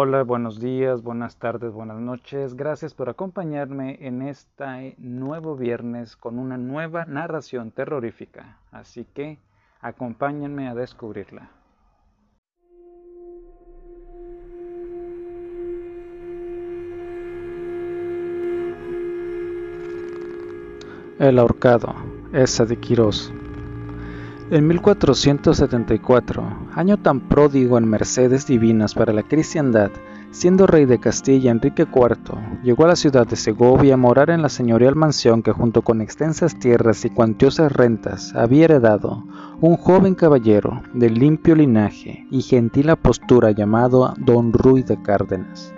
Hola, buenos días, buenas tardes, buenas noches. Gracias por acompañarme en este nuevo viernes con una nueva narración terrorífica. Así que acompáñenme a descubrirla. El ahorcado, esa de Quirós. En 1474, año tan pródigo en mercedes divinas para la cristiandad, siendo rey de Castilla Enrique IV, llegó a la ciudad de Segovia a morar en la señorial mansión que junto con extensas tierras y cuantiosas rentas había heredado un joven caballero de limpio linaje y gentil apostura llamado Don Ruy de Cárdenas.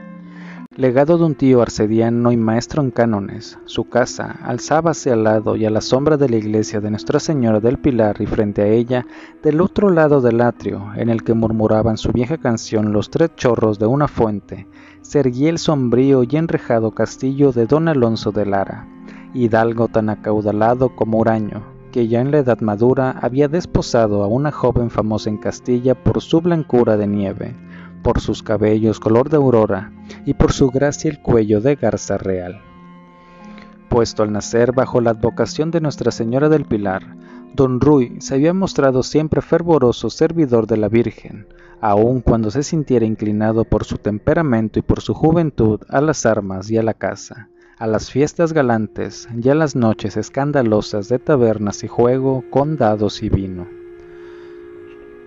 Legado de un tío arcediano y maestro en cánones, su casa alzábase al lado y a la sombra de la iglesia de Nuestra Señora del Pilar y frente a ella, del otro lado del atrio, en el que murmuraban su vieja canción los tres chorros de una fuente, se erguía el sombrío y enrejado castillo de don Alonso de Lara, hidalgo tan acaudalado como huraño, que ya en la edad madura había desposado a una joven famosa en Castilla por su blancura de nieve, por sus cabellos color de aurora y por su gracia el cuello de garza real. Puesto al nacer bajo la advocación de Nuestra Señora del Pilar, don Ruy se había mostrado siempre fervoroso servidor de la Virgen, aun cuando se sintiera inclinado por su temperamento y por su juventud a las armas y a la caza, a las fiestas galantes y a las noches escandalosas de tabernas y juego con dados y vino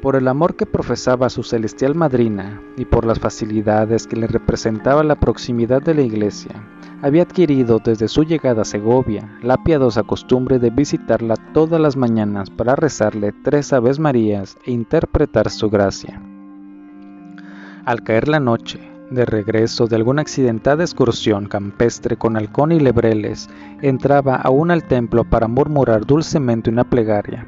por el amor que profesaba a su celestial madrina y por las facilidades que le representaba la proximidad de la iglesia, había adquirido desde su llegada a Segovia la piadosa costumbre de visitarla todas las mañanas para rezarle tres Aves Marías e interpretar su gracia. Al caer la noche, de regreso de alguna accidentada excursión campestre con halcón y lebreles, entraba aún al templo para murmurar dulcemente una plegaria,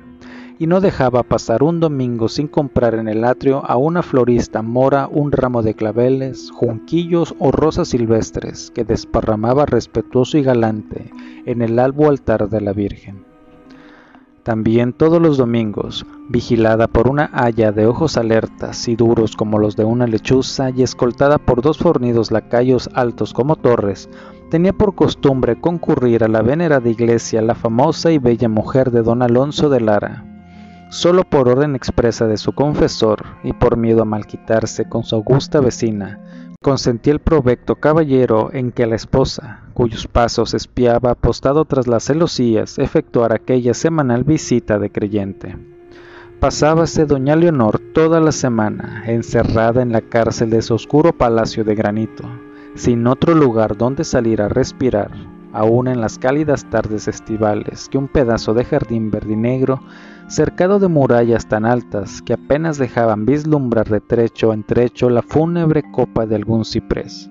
y no dejaba pasar un domingo sin comprar en el atrio a una florista mora un ramo de claveles, junquillos o rosas silvestres que desparramaba respetuoso y galante en el albo altar de la Virgen. También todos los domingos, vigilada por una haya de ojos alertas y duros como los de una lechuza y escoltada por dos fornidos lacayos altos como torres, tenía por costumbre concurrir a la venerada iglesia la famosa y bella mujer de don Alonso de Lara, solo por orden expresa de su confesor y por miedo a malquitarse con su augusta vecina, consentía el provecto caballero en que la esposa, cuyos pasos espiaba apostado tras las celosías, efectuara aquella semanal visita de creyente. Pasábase doña Leonor toda la semana encerrada en la cárcel de su oscuro palacio de granito, sin otro lugar donde salir a respirar, aun en las cálidas tardes estivales que un pedazo de jardín verdinegro cercado de murallas tan altas que apenas dejaban vislumbrar de trecho en trecho la fúnebre copa de algún ciprés.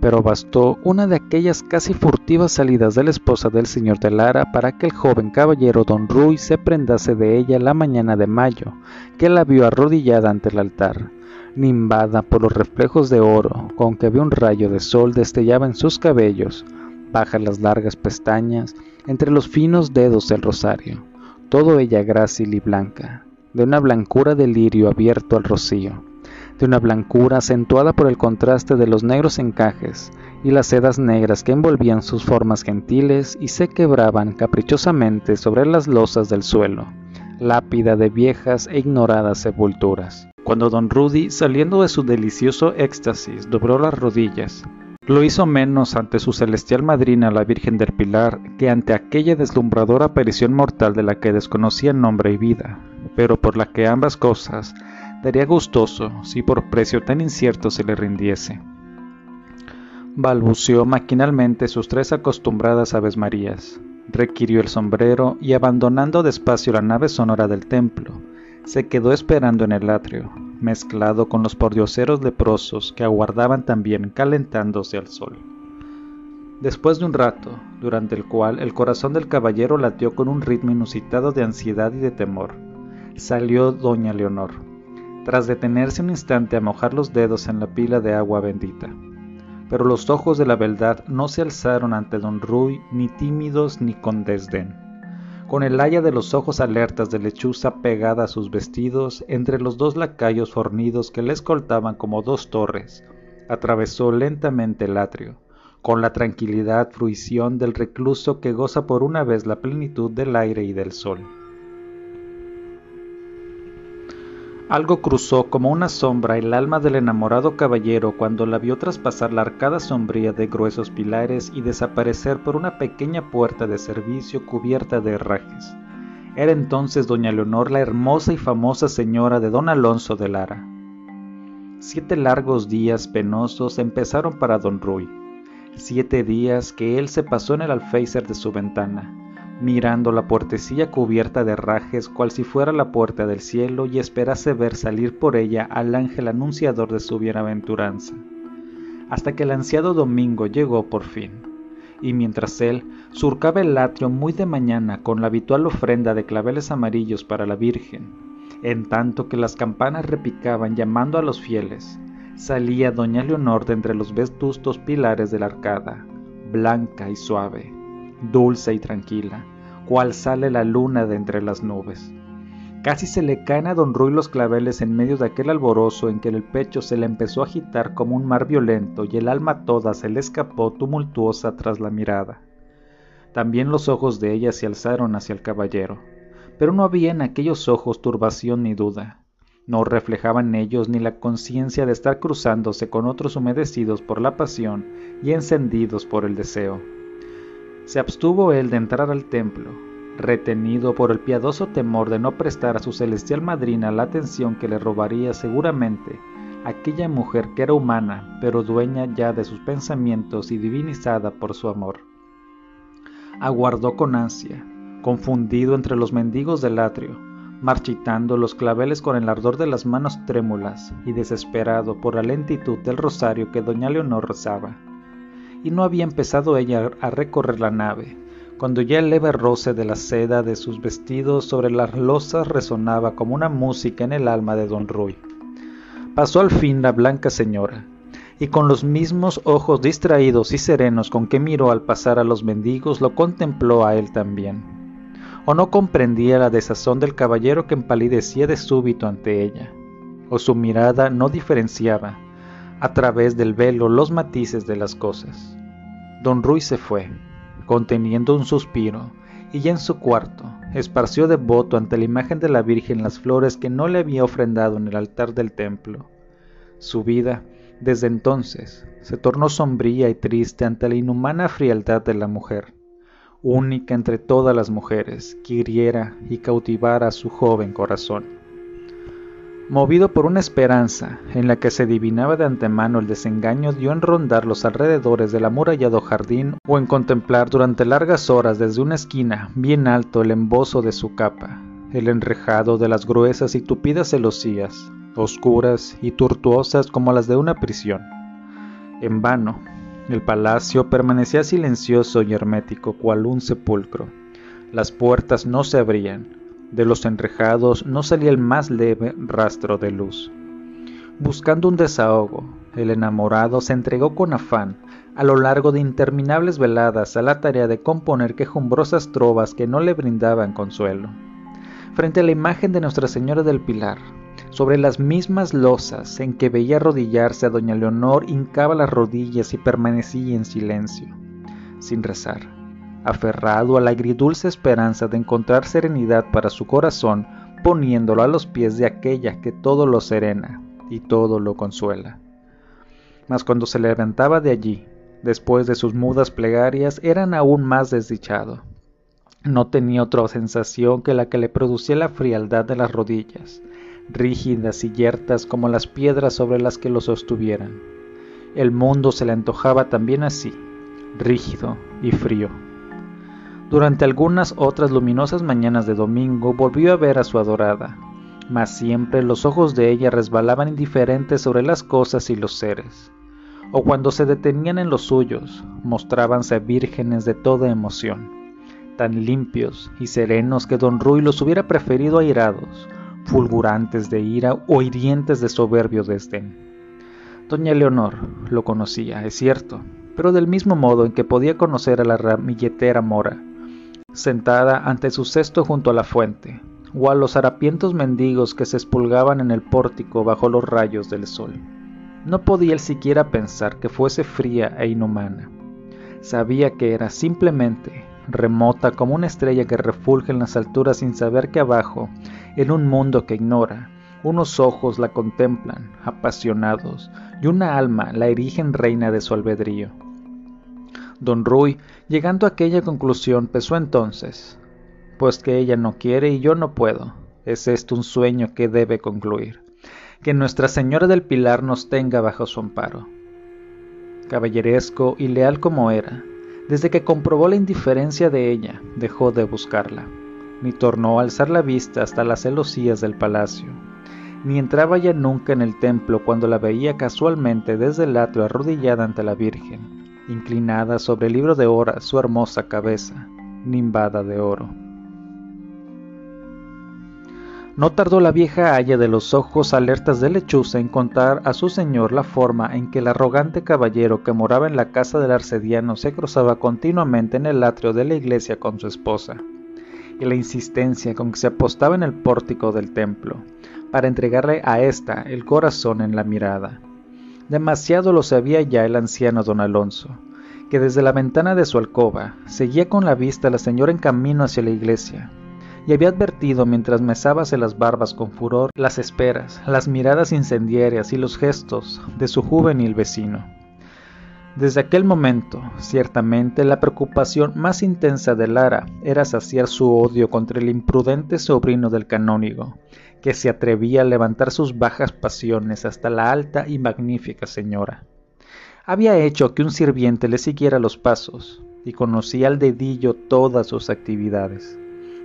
Pero bastó una de aquellas casi furtivas salidas de la esposa del señor de Lara para que el joven caballero don Ruy se prendase de ella la mañana de mayo, que la vio arrodillada ante el altar, nimbada por los reflejos de oro con que un rayo de sol destellaba en sus cabellos, baja las largas pestañas, entre los finos dedos del rosario todo ella grácil y blanca, de una blancura de lirio abierto al rocío, de una blancura acentuada por el contraste de los negros encajes y las sedas negras que envolvían sus formas gentiles y se quebraban caprichosamente sobre las losas del suelo, lápida de viejas e ignoradas sepulturas. Cuando don Rudy, saliendo de su delicioso éxtasis, dobló las rodillas, lo hizo menos ante su celestial madrina la Virgen del Pilar que ante aquella deslumbradora aparición mortal de la que desconocía nombre y vida, pero por la que ambas cosas daría gustoso si por precio tan incierto se le rindiese. Balbuceó maquinalmente sus tres acostumbradas Aves Marías, requirió el sombrero y abandonando despacio la nave sonora del templo, se quedó esperando en el atrio, mezclado con los pordioseros leprosos que aguardaban también calentándose al sol. Después de un rato, durante el cual el corazón del caballero latió con un ritmo inusitado de ansiedad y de temor, salió doña Leonor, tras detenerse un instante a mojar los dedos en la pila de agua bendita. Pero los ojos de la beldad no se alzaron ante don Ruy ni tímidos ni con desdén con el haya de los ojos alertas de lechuza pegada a sus vestidos entre los dos lacayos fornidos que le escoltaban como dos torres, atravesó lentamente el atrio, con la tranquilidad fruición del recluso que goza por una vez la plenitud del aire y del sol. Algo cruzó como una sombra el alma del enamorado caballero cuando la vio traspasar la arcada sombría de gruesos pilares y desaparecer por una pequeña puerta de servicio cubierta de herrajes. Era entonces doña Leonor la hermosa y famosa señora de don Alonso de Lara. Siete largos días penosos empezaron para don Ruy, siete días que él se pasó en el alféizar de su ventana, mirando la puertecilla cubierta de herrajes cual si fuera la puerta del cielo y esperase ver salir por ella al ángel anunciador de su bienaventuranza, hasta que el ansiado domingo llegó por fin, y mientras él surcaba el atrio muy de mañana con la habitual ofrenda de claveles amarillos para la Virgen, en tanto que las campanas repicaban llamando a los fieles, salía doña Leonor de entre los vetustos pilares de la arcada, blanca y suave, dulce y tranquila, cual sale la luna de entre las nubes. Casi se le caen a don Ruy los claveles en medio de aquel alborozo en que el pecho se le empezó a agitar como un mar violento y el alma toda se le escapó tumultuosa tras la mirada. También los ojos de ella se alzaron hacia el caballero, pero no había en aquellos ojos turbación ni duda. No reflejaban ellos ni la conciencia de estar cruzándose con otros humedecidos por la pasión y encendidos por el deseo. Se abstuvo él de entrar al templo, retenido por el piadoso temor de no prestar a su celestial madrina la atención que le robaría seguramente aquella mujer que era humana, pero dueña ya de sus pensamientos y divinizada por su amor. Aguardó con ansia, confundido entre los mendigos del atrio, marchitando los claveles con el ardor de las manos trémulas y desesperado por la lentitud del rosario que doña Leonor rezaba y no había empezado ella a recorrer la nave, cuando ya el leve roce de la seda de sus vestidos sobre las losas resonaba como una música en el alma de don Ruy. Pasó al fin la blanca señora, y con los mismos ojos distraídos y serenos con que miró al pasar a los mendigos, lo contempló a él también. O no comprendía la desazón del caballero que empalidecía de súbito ante ella, o su mirada no diferenciaba, a través del velo los matices de las cosas. Don Ruy se fue, conteniendo un suspiro, y ya en su cuarto esparció devoto ante la imagen de la Virgen las flores que no le había ofrendado en el altar del templo. Su vida, desde entonces, se tornó sombría y triste ante la inhumana frialdad de la mujer, única entre todas las mujeres que hiriera y cautivara a su joven corazón. Movido por una esperanza en la que se adivinaba de antemano el desengaño, dio en rondar los alrededores del amurallado jardín o en contemplar durante largas horas desde una esquina bien alto el embozo de su capa, el enrejado de las gruesas y tupidas celosías, oscuras y tortuosas como las de una prisión. En vano, el palacio permanecía silencioso y hermético cual un sepulcro. Las puertas no se abrían, de los enrejados no salía el más leve rastro de luz. Buscando un desahogo, el enamorado se entregó con afán a lo largo de interminables veladas a la tarea de componer quejumbrosas trovas que no le brindaban consuelo. Frente a la imagen de Nuestra Señora del Pilar, sobre las mismas losas en que veía arrodillarse a doña Leonor, hincaba las rodillas y permanecía en silencio, sin rezar aferrado a la agridulce esperanza de encontrar serenidad para su corazón, poniéndolo a los pies de aquella que todo lo serena y todo lo consuela. Mas cuando se levantaba de allí, después de sus mudas plegarias, eran aún más desdichado. No tenía otra sensación que la que le producía la frialdad de las rodillas, rígidas y yertas como las piedras sobre las que lo sostuvieran. El mundo se le antojaba también así, rígido y frío. Durante algunas otras luminosas mañanas de domingo volvió a ver a su adorada, mas siempre los ojos de ella resbalaban indiferentes sobre las cosas y los seres, o cuando se detenían en los suyos, mostrábanse vírgenes de toda emoción, tan limpios y serenos que don Ruy los hubiera preferido airados, fulgurantes de ira o hirientes de soberbio desdén. Doña Leonor lo conocía, es cierto, pero del mismo modo en que podía conocer a la ramilletera mora, sentada ante su cesto junto a la fuente, o a los harapientos mendigos que se espulgaban en el pórtico bajo los rayos del sol. No podía él siquiera pensar que fuese fría e inhumana. Sabía que era simplemente remota como una estrella que refulge en las alturas sin saber que abajo, en un mundo que ignora, unos ojos la contemplan, apasionados, y una alma la erigen reina de su albedrío. Don Ruy, llegando a aquella conclusión, pensó entonces, pues que ella no quiere y yo no puedo, es esto un sueño que debe concluir, que Nuestra Señora del Pilar nos tenga bajo su amparo. Caballeresco y leal como era, desde que comprobó la indiferencia de ella, dejó de buscarla, ni tornó a alzar la vista hasta las celosías del palacio, ni entraba ya nunca en el templo cuando la veía casualmente desde el atrio arrodillada ante la Virgen, inclinada sobre el libro de horas su hermosa cabeza, nimbada de oro. No tardó la vieja haya de los ojos alertas de lechuza en contar a su señor la forma en que el arrogante caballero que moraba en la casa del arcediano se cruzaba continuamente en el atrio de la iglesia con su esposa, y la insistencia con que se apostaba en el pórtico del templo, para entregarle a ésta el corazón en la mirada. Demasiado lo sabía ya el anciano don Alonso, que desde la ventana de su alcoba seguía con la vista a la señora en camino hacia la iglesia, y había advertido mientras mesábase las barbas con furor las esperas, las miradas incendiarias y los gestos de su juvenil vecino. Desde aquel momento, ciertamente, la preocupación más intensa de Lara era saciar su odio contra el imprudente sobrino del canónigo, que se atrevía a levantar sus bajas pasiones hasta la alta y magnífica señora. Había hecho que un sirviente le siguiera los pasos, y conocía al dedillo todas sus actividades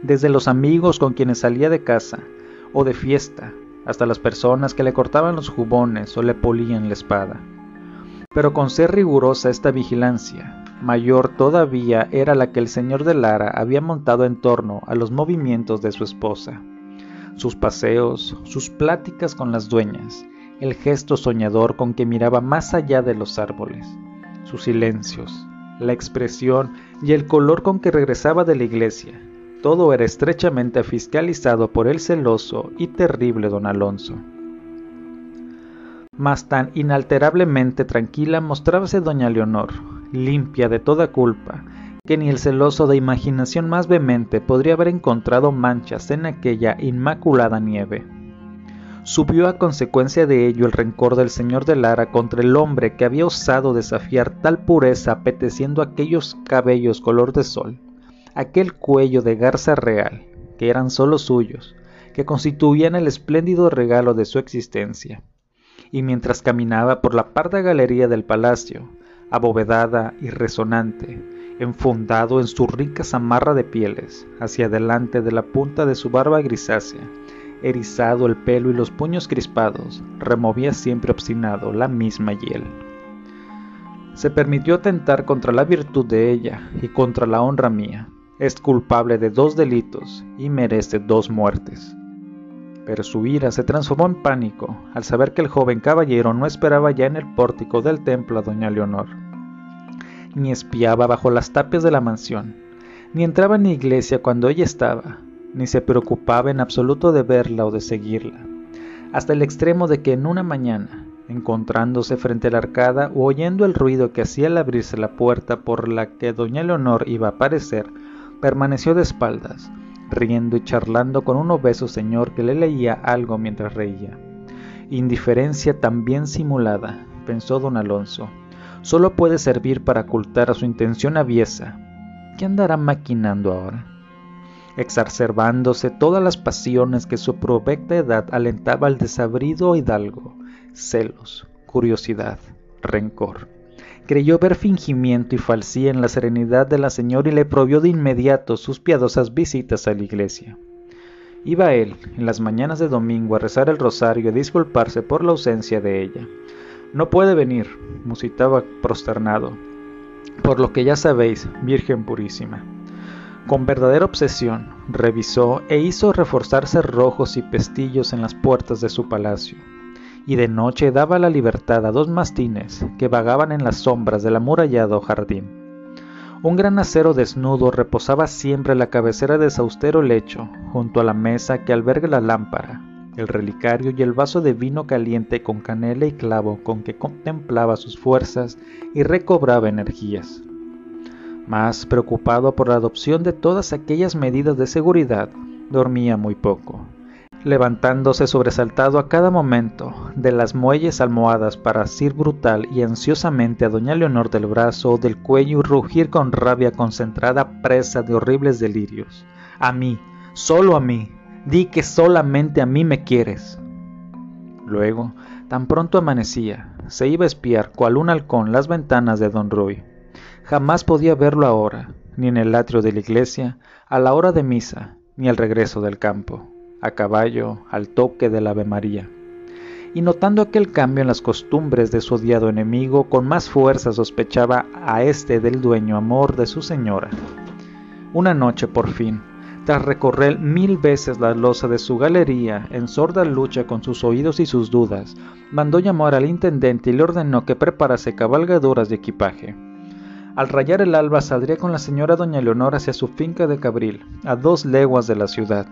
desde los amigos con quienes salía de casa o de fiesta, hasta las personas que le cortaban los jubones o le polían la espada. Pero con ser rigurosa esta vigilancia, mayor todavía era la que el señor de Lara había montado en torno a los movimientos de su esposa. Sus paseos, sus pláticas con las dueñas, el gesto soñador con que miraba más allá de los árboles, sus silencios, la expresión y el color con que regresaba de la iglesia, todo era estrechamente fiscalizado por el celoso y terrible don Alonso. Mas tan inalterablemente tranquila mostrábase doña Leonor, limpia de toda culpa, que ni el celoso de imaginación más vehemente podría haber encontrado manchas en aquella inmaculada nieve. Subió a consecuencia de ello el rencor del señor de Lara contra el hombre que había osado desafiar tal pureza apeteciendo aquellos cabellos color de sol aquel cuello de garza real, que eran solo suyos, que constituían el espléndido regalo de su existencia. Y mientras caminaba por la parda galería del palacio, abovedada y resonante, enfundado en su rica zamarra de pieles, hacia adelante de la punta de su barba grisácea, erizado el pelo y los puños crispados, removía siempre obstinado la misma hiel. Se permitió atentar contra la virtud de ella y contra la honra mía, es culpable de dos delitos y merece dos muertes. Pero su ira se transformó en pánico al saber que el joven caballero no esperaba ya en el pórtico del templo a doña Leonor, ni espiaba bajo las tapias de la mansión, ni entraba en la iglesia cuando ella estaba, ni se preocupaba en absoluto de verla o de seguirla, hasta el extremo de que en una mañana, encontrándose frente a la arcada o oyendo el ruido que hacía al abrirse la puerta por la que doña Leonor iba a aparecer, permaneció de espaldas, riendo y charlando con un obeso señor que le leía algo mientras reía. Indiferencia también simulada, pensó don Alonso, solo puede servir para ocultar a su intención aviesa. ¿Qué andará maquinando ahora? Exacerbándose todas las pasiones que su provecta edad alentaba al desabrido hidalgo, celos, curiosidad, rencor. Creyó ver fingimiento y falsía en la serenidad de la señora y le prohibió de inmediato sus piadosas visitas a la iglesia. Iba él, en las mañanas de domingo, a rezar el rosario y a disculparse por la ausencia de ella. No puede venir, musitaba prosternado, por lo que ya sabéis, Virgen Purísima. Con verdadera obsesión, revisó e hizo reforzar cerrojos y pestillos en las puertas de su palacio y de noche daba la libertad a dos mastines que vagaban en las sombras del amurallado jardín. Un gran acero desnudo reposaba siempre la cabecera de su austero lecho, junto a la mesa que alberga la lámpara, el relicario y el vaso de vino caliente con canela y clavo con que contemplaba sus fuerzas y recobraba energías. Más preocupado por la adopción de todas aquellas medidas de seguridad, dormía muy poco, levantándose sobresaltado a cada momento de las muelles almohadas para asir brutal y ansiosamente a doña Leonor del brazo o del cuello y rugir con rabia concentrada presa de horribles delirios. A mí, solo a mí, di que solamente a mí me quieres. Luego, tan pronto amanecía, se iba a espiar cual un halcón las ventanas de don Ruy. Jamás podía verlo ahora, ni en el atrio de la iglesia, a la hora de misa, ni al regreso del campo, a caballo, al toque del Ave María. Y notando aquel cambio en las costumbres de su odiado enemigo, con más fuerza sospechaba a este del dueño amor de su señora. Una noche, por fin, tras recorrer mil veces la losa de su galería en sorda lucha con sus oídos y sus dudas, mandó llamar al intendente y le ordenó que preparase cabalgaduras de equipaje. Al rayar el alba saldría con la señora doña Leonor hacia su finca de Cabril, a dos leguas de la ciudad.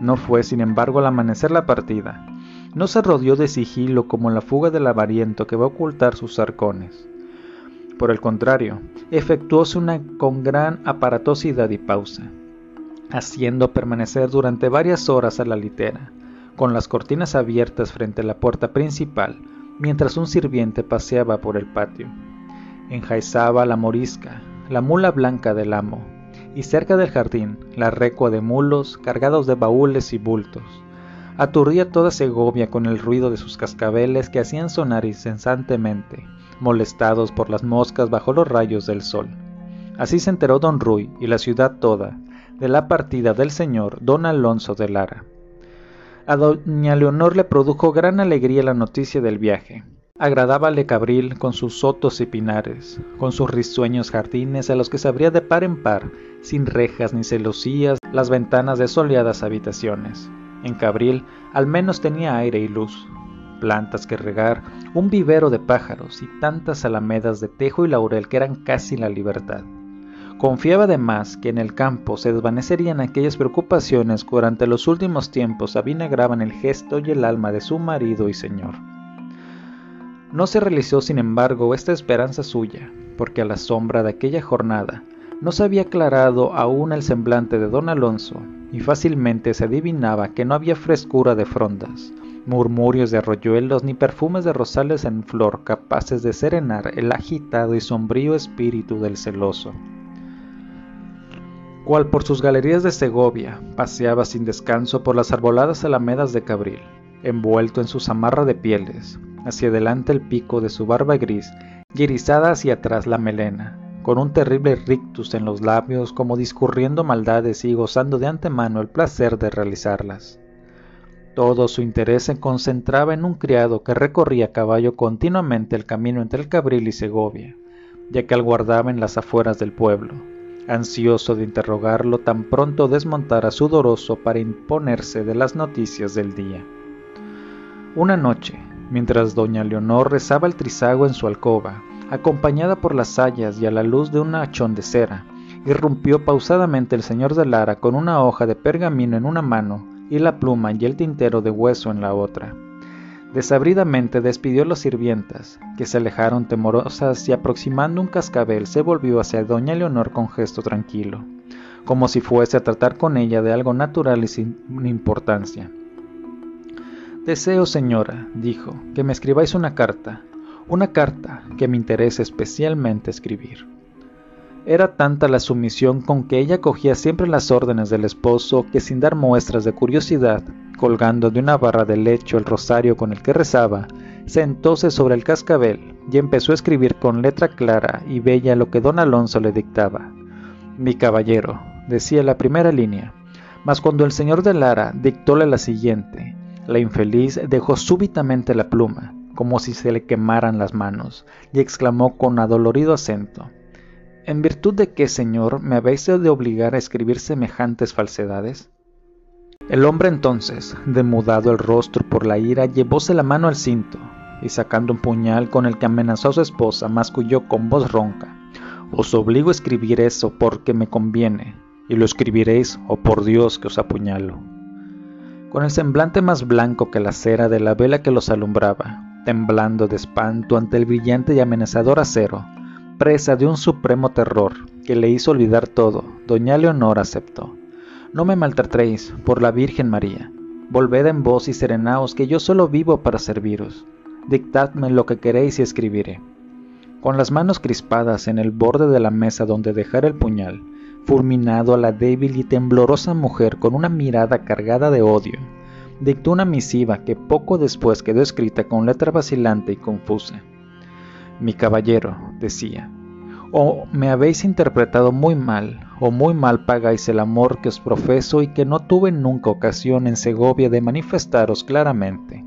No fue, sin embargo, al amanecer la partida. No se rodeó de sigilo como la fuga del avariento que va a ocultar sus arcones. Por el contrario, efectuóse una con gran aparatosidad y pausa, haciendo permanecer durante varias horas a la litera, con las cortinas abiertas frente a la puerta principal, mientras un sirviente paseaba por el patio enjaizaba la morisca, la mula blanca del amo, y cerca del jardín la recua de mulos cargados de baúles y bultos. Aturdía toda Segovia con el ruido de sus cascabeles que hacían sonar incesantemente, molestados por las moscas bajo los rayos del sol. Así se enteró don Ruy y la ciudad toda de la partida del señor don Alonso de Lara. A doña Leonor le produjo gran alegría la noticia del viaje, Agradábale Cabril con sus sotos y pinares, con sus risueños jardines a los que se abría de par en par, sin rejas ni celosías, las ventanas de soleadas habitaciones. En Cabril al menos tenía aire y luz, plantas que regar, un vivero de pájaros y tantas alamedas de tejo y laurel que eran casi la libertad. Confiaba además que en el campo se desvanecerían aquellas preocupaciones que durante los últimos tiempos avinagraban el gesto y el alma de su marido y señor. No se realizó, sin embargo, esta esperanza suya, porque a la sombra de aquella jornada no se había aclarado aún el semblante de don Alonso, y fácilmente se adivinaba que no había frescura de frondas, murmurios de arroyuelos ni perfumes de rosales en flor capaces de serenar el agitado y sombrío espíritu del celoso. Cual por sus galerías de Segovia paseaba sin descanso por las arboladas alamedas de Cabril, envuelto en su zamarra de pieles, hacia adelante el pico de su barba gris y erizada hacia atrás la melena, con un terrible rictus en los labios como discurriendo maldades y gozando de antemano el placer de realizarlas. Todo su interés se concentraba en un criado que recorría a caballo continuamente el camino entre el Cabril y Segovia, ya que aguardaba en las afueras del pueblo, ansioso de interrogarlo tan pronto desmontara sudoroso para imponerse de las noticias del día. Una noche, mientras doña Leonor rezaba el trisago en su alcoba, acompañada por las sayas y a la luz de un hachón de cera, irrumpió pausadamente el señor de Lara con una hoja de pergamino en una mano y la pluma y el tintero de hueso en la otra. Desabridamente despidió a las sirvientas, que se alejaron temorosas y aproximando un cascabel se volvió hacia doña Leonor con gesto tranquilo, como si fuese a tratar con ella de algo natural y sin importancia. Deseo, señora, dijo, que me escribáis una carta, una carta que me interese especialmente escribir. Era tanta la sumisión con que ella cogía siempre las órdenes del esposo que sin dar muestras de curiosidad, colgando de una barra de lecho el rosario con el que rezaba, sentóse sobre el cascabel y empezó a escribir con letra clara y bella lo que don Alonso le dictaba. Mi caballero, decía la primera línea, mas cuando el señor de Lara dictóle la siguiente, la infeliz dejó súbitamente la pluma, como si se le quemaran las manos, y exclamó con adolorido acento ¿En virtud de qué, señor, me habéis de obligar a escribir semejantes falsedades? El hombre entonces, demudado el rostro por la ira, llevóse la mano al cinto, y sacando un puñal con el que amenazó a su esposa, masculló con voz ronca Os obligo a escribir eso porque me conviene, y lo escribiréis, o oh por Dios que os apuñalo. con el semblante más blanco que la cera de la vela que los alumbraba, temblando de espanto ante el brillante y amenazador acero, presa de un supremo terror que le hizo olvidar todo, doña Leonor aceptó. No me maltratéis, por la Virgen María. Volved en vos y serenaos, que yo solo vivo para serviros. Dictadme lo que queréis y escribiré. Con las manos crispadas en el borde de la mesa donde dejar el puñal, fulminado a la débil y temblorosa mujer con una mirada cargada de odio, dictó una misiva que poco después quedó escrita con letra vacilante y confusa. Mi caballero, decía, o me habéis interpretado muy mal, o muy mal pagáis el amor que os profeso y que no tuve nunca ocasión en Segovia de manifestaros claramente.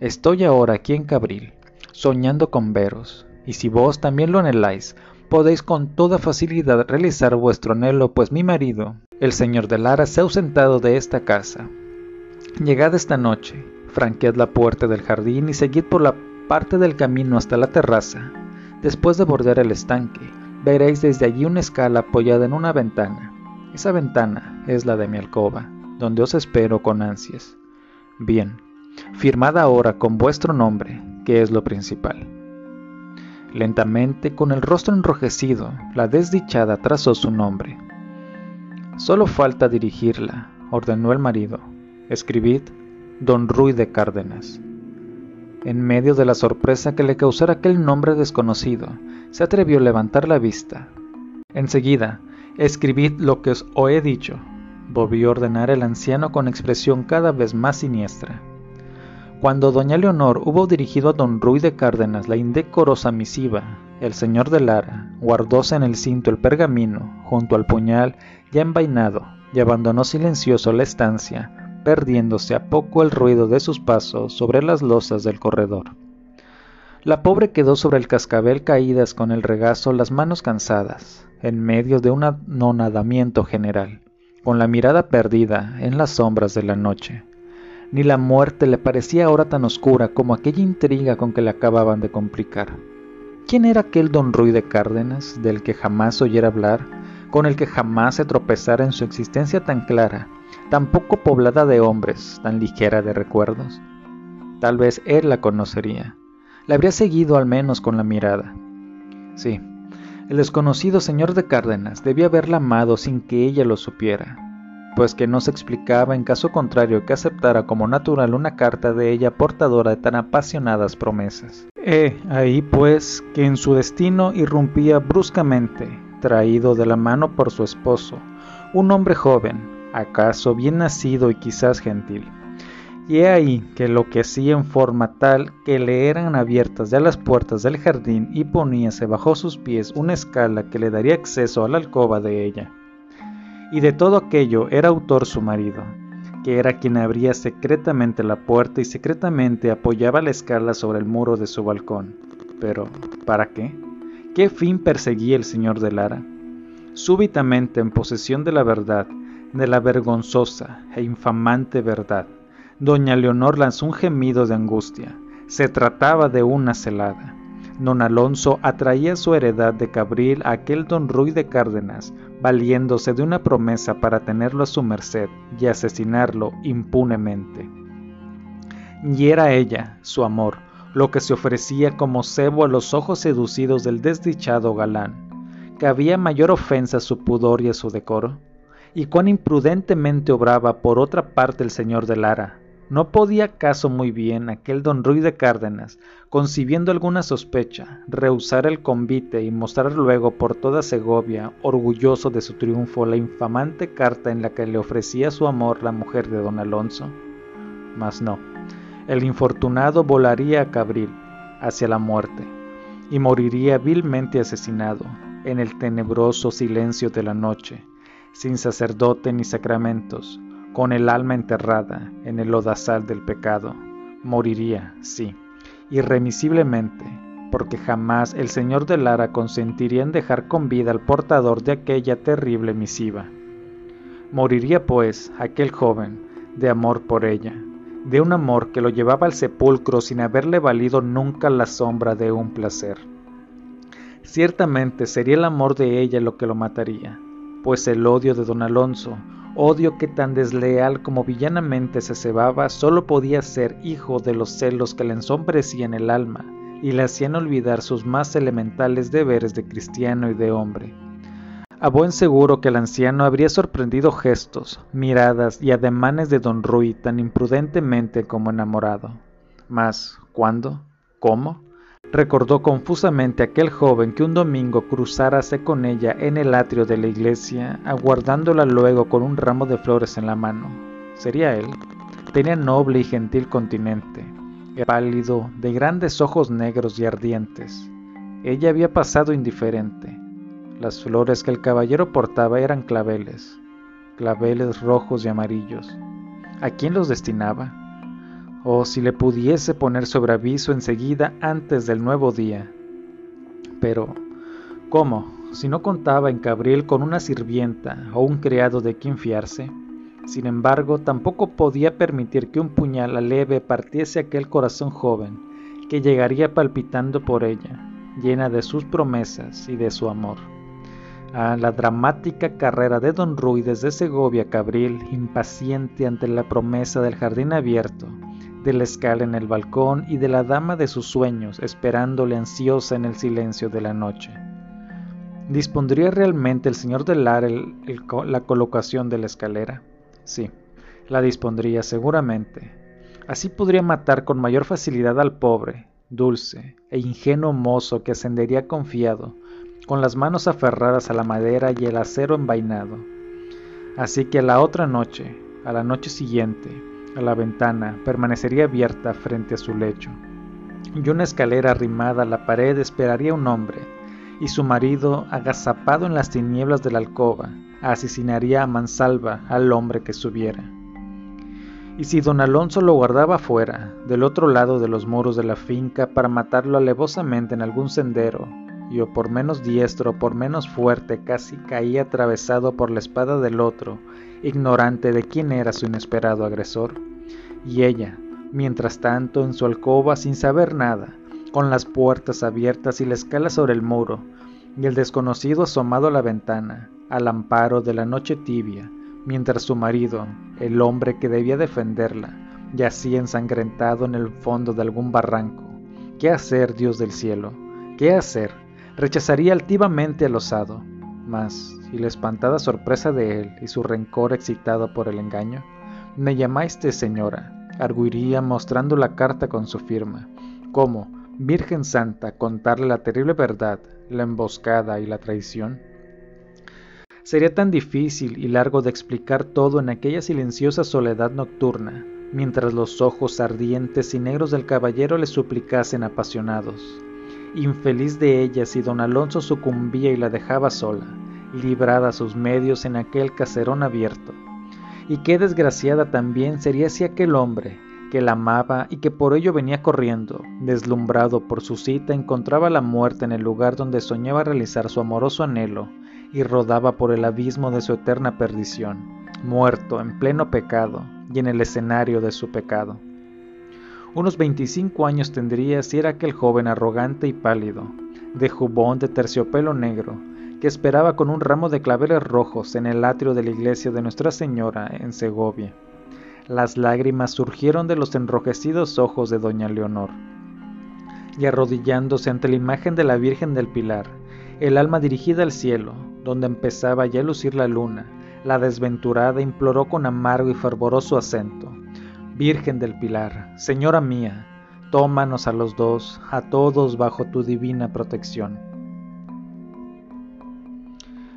Estoy ahora aquí en Cabril, soñando con veros, y si vos también lo anheláis, podéis con toda facilidad realizar vuestro anhelo, pues mi marido, el señor de Lara, se ha ausentado de esta casa. Llegad esta noche, franquead la puerta del jardín y seguid por la parte del camino hasta la terraza. Después de bordear el estanque, veréis desde allí una escala apoyada en una ventana. Esa ventana es la de mi alcoba, donde os espero con ansias. Bien, firmad ahora con vuestro nombre, que es lo principal. Lentamente, con el rostro enrojecido, la desdichada trazó su nombre. Solo falta dirigirla, ordenó el marido. Escribid Don Ruy de Cárdenas. En medio de la sorpresa que le causara aquel nombre desconocido, se atrevió a levantar la vista. Enseguida, escribid lo que os he dicho, volvió a ordenar el anciano con expresión cada vez más siniestra. Cuando doña Leonor hubo dirigido a don Ruy de Cárdenas la indecorosa misiva, el señor de Lara guardóse en el cinto el pergamino junto al puñal ya envainado y abandonó silencioso la estancia, perdiéndose a poco el ruido de sus pasos sobre las losas del corredor. La pobre quedó sobre el cascabel caídas con el regazo, las manos cansadas, en medio de un anonadamiento general, con la mirada perdida en las sombras de la noche ni la muerte le parecía ahora tan oscura como aquella intriga con que le acababan de complicar. ¿Quién era aquel don Ruy de Cárdenas del que jamás oyera hablar, con el que jamás se tropezara en su existencia tan clara, tan poco poblada de hombres, tan ligera de recuerdos? Tal vez él la conocería. La habría seguido al menos con la mirada. Sí, el desconocido señor de Cárdenas debía haberla amado sin que ella lo supiera pues que no se explicaba en caso contrario que aceptara como natural una carta de ella portadora de tan apasionadas promesas. He ahí pues que en su destino irrumpía bruscamente, traído de la mano por su esposo, un hombre joven, acaso bien nacido y quizás gentil. Y he ahí que lo que en forma tal que le eran abiertas ya las puertas del jardín y poníase bajo sus pies una escala que le daría acceso a la alcoba de ella y de todo aquello era autor su marido, que era quien abría secretamente la puerta y secretamente apoyaba la escala sobre el muro de su balcón. Pero, ¿para qué? ¿Qué fin perseguía el señor de Lara? Súbitamente en posesión de la verdad, de la vergonzosa e infamante verdad, doña Leonor lanzó un gemido de angustia. Se trataba de una celada. Don Alonso atraía su heredad de Cabril a aquel don Ruy de Cárdenas, valiéndose de una promesa para tenerlo a su merced y asesinarlo impunemente. Y era ella, su amor, lo que se ofrecía como cebo a los ojos seducidos del desdichado galán. que había mayor ofensa a su pudor y a su decoro? ¿Y cuán imprudentemente obraba por otra parte el señor de Lara, ¿No podía acaso muy bien aquel don Ruy de Cárdenas, concibiendo alguna sospecha, rehusar el convite y mostrar luego por toda Segovia, orgulloso de su triunfo, la infamante carta en la que le ofrecía su amor la mujer de don Alonso? Mas no, el infortunado volaría a Cabril, hacia la muerte, y moriría vilmente asesinado, en el tenebroso silencio de la noche, sin sacerdote ni sacramentos, con el alma enterrada en el lodazal del pecado, moriría, sí, irremisiblemente, porque jamás el señor de Lara consentiría en dejar con vida al portador de aquella terrible misiva. Moriría, pues, aquel joven, de amor por ella, de un amor que lo llevaba al sepulcro sin haberle valido nunca la sombra de un placer. Ciertamente sería el amor de ella lo que lo mataría, pues el odio de don Alonso odio que tan desleal como villanamente se cebaba solo podía ser hijo de los celos que le ensombrecían el alma y le hacían olvidar sus más elementales deberes de cristiano y de hombre. A buen seguro que el anciano habría sorprendido gestos, miradas y ademanes de don Rui tan imprudentemente como enamorado. Mas, ¿cuándo? ¿Cómo? Recordó confusamente aquel joven que un domingo cruzárase con ella en el atrio de la iglesia, aguardándola luego con un ramo de flores en la mano. ¿Sería él? Tenía noble y gentil continente, pálido, de grandes ojos negros y ardientes. Ella había pasado indiferente. Las flores que el caballero portaba eran claveles, claveles rojos y amarillos. ¿A quién los destinaba? Oh, si le pudiese poner sobre aviso enseguida antes del nuevo día. Pero, ¿cómo? Si no contaba en Cabril con una sirvienta o un criado de quien fiarse. Sin embargo, tampoco podía permitir que un puñal aleve partiese aquel corazón joven, que llegaría palpitando por ella, llena de sus promesas y de su amor. A la dramática carrera de Don Ruy desde Segovia a Cabril, impaciente ante la promesa del jardín abierto, de la escala en el balcón y de la dama de sus sueños esperándole ansiosa en el silencio de la noche. ¿Dispondría realmente el señor de Lar la colocación de la escalera? Sí, la dispondría seguramente. Así podría matar con mayor facilidad al pobre, dulce e ingenuo mozo que ascendería confiado, con las manos aferradas a la madera y el acero envainado. Así que la otra noche, a la noche siguiente, a la ventana permanecería abierta frente a su lecho, y una escalera arrimada a la pared esperaría un hombre, y su marido, agazapado en las tinieblas de la alcoba, asesinaría a mansalva al hombre que subiera. Y si don Alonso lo guardaba fuera, del otro lado de los muros de la finca, para matarlo alevosamente en algún sendero, y o por menos diestro o por menos fuerte casi caía atravesado por la espada del otro, ignorante de quién era su inesperado agresor. Y ella, mientras tanto, en su alcoba sin saber nada, con las puertas abiertas y la escala sobre el muro, y el desconocido asomado a la ventana, al amparo de la noche tibia, mientras su marido, el hombre que debía defenderla, yacía ensangrentado en el fondo de algún barranco. ¿Qué hacer, Dios del cielo? ¿Qué hacer? Rechazaría altivamente al osado, mas, y la espantada sorpresa de él y su rencor excitado por el engaño, me llamaste señora, arguiría mostrando la carta con su firma, ¿Cómo, Virgen Santa, contarle la terrible verdad, la emboscada y la traición. Sería tan difícil y largo de explicar todo en aquella silenciosa soledad nocturna, mientras los ojos ardientes y negros del caballero le suplicasen apasionados. Infeliz de ella si don Alonso sucumbía y la dejaba sola, librada a sus medios en aquel caserón abierto. Y qué desgraciada también sería si aquel hombre, que la amaba y que por ello venía corriendo, deslumbrado por su cita, encontraba la muerte en el lugar donde soñaba realizar su amoroso anhelo, y rodaba por el abismo de su eterna perdición, muerto en pleno pecado y en el escenario de su pecado. Unos 25 años tendría si era aquel joven arrogante y pálido, de jubón de terciopelo negro, que esperaba con un ramo de claveles rojos en el atrio de la iglesia de Nuestra Señora en Segovia. Las lágrimas surgieron de los enrojecidos ojos de doña Leonor. Y arrodillándose ante la imagen de la Virgen del Pilar, el alma dirigida al cielo, donde empezaba ya a lucir la luna, la desventurada imploró con amargo y fervoroso acento, Virgen del Pilar, Señora mía, tómanos a los dos, a todos bajo tu divina protección.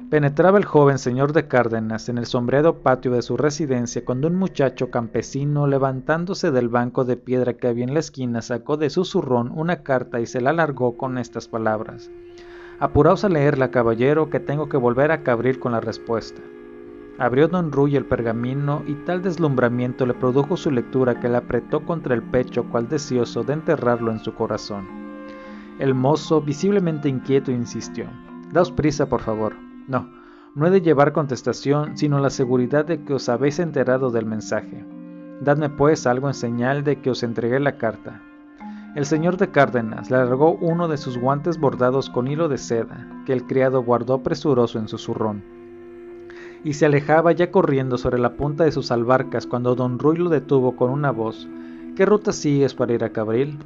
Penetraba el joven señor de Cárdenas en el sombreado patio de su residencia cuando un muchacho campesino, levantándose del banco de piedra que había en la esquina, sacó de su zurrón una carta y se la alargó con estas palabras. Apuraos a leerla, caballero, que tengo que volver a Cabril con la respuesta. Abrió don Ruy el pergamino y tal deslumbramiento le produjo su lectura que le apretó contra el pecho cual deseoso de enterrarlo en su corazón. El mozo, visiblemente inquieto, insistió. Daos prisa, por favor. No, no he de llevar contestación, sino la seguridad de que os habéis enterado del mensaje. Dadme pues algo en señal de que os entregué la carta. El señor de Cárdenas le alargó uno de sus guantes bordados con hilo de seda, que el criado guardó presuroso en su zurrón. y se alejaba ya corriendo sobre la punta de sus albarcas cuando don Ruy lo detuvo con una voz. ¿Qué ruta sigues para ir a Cabril?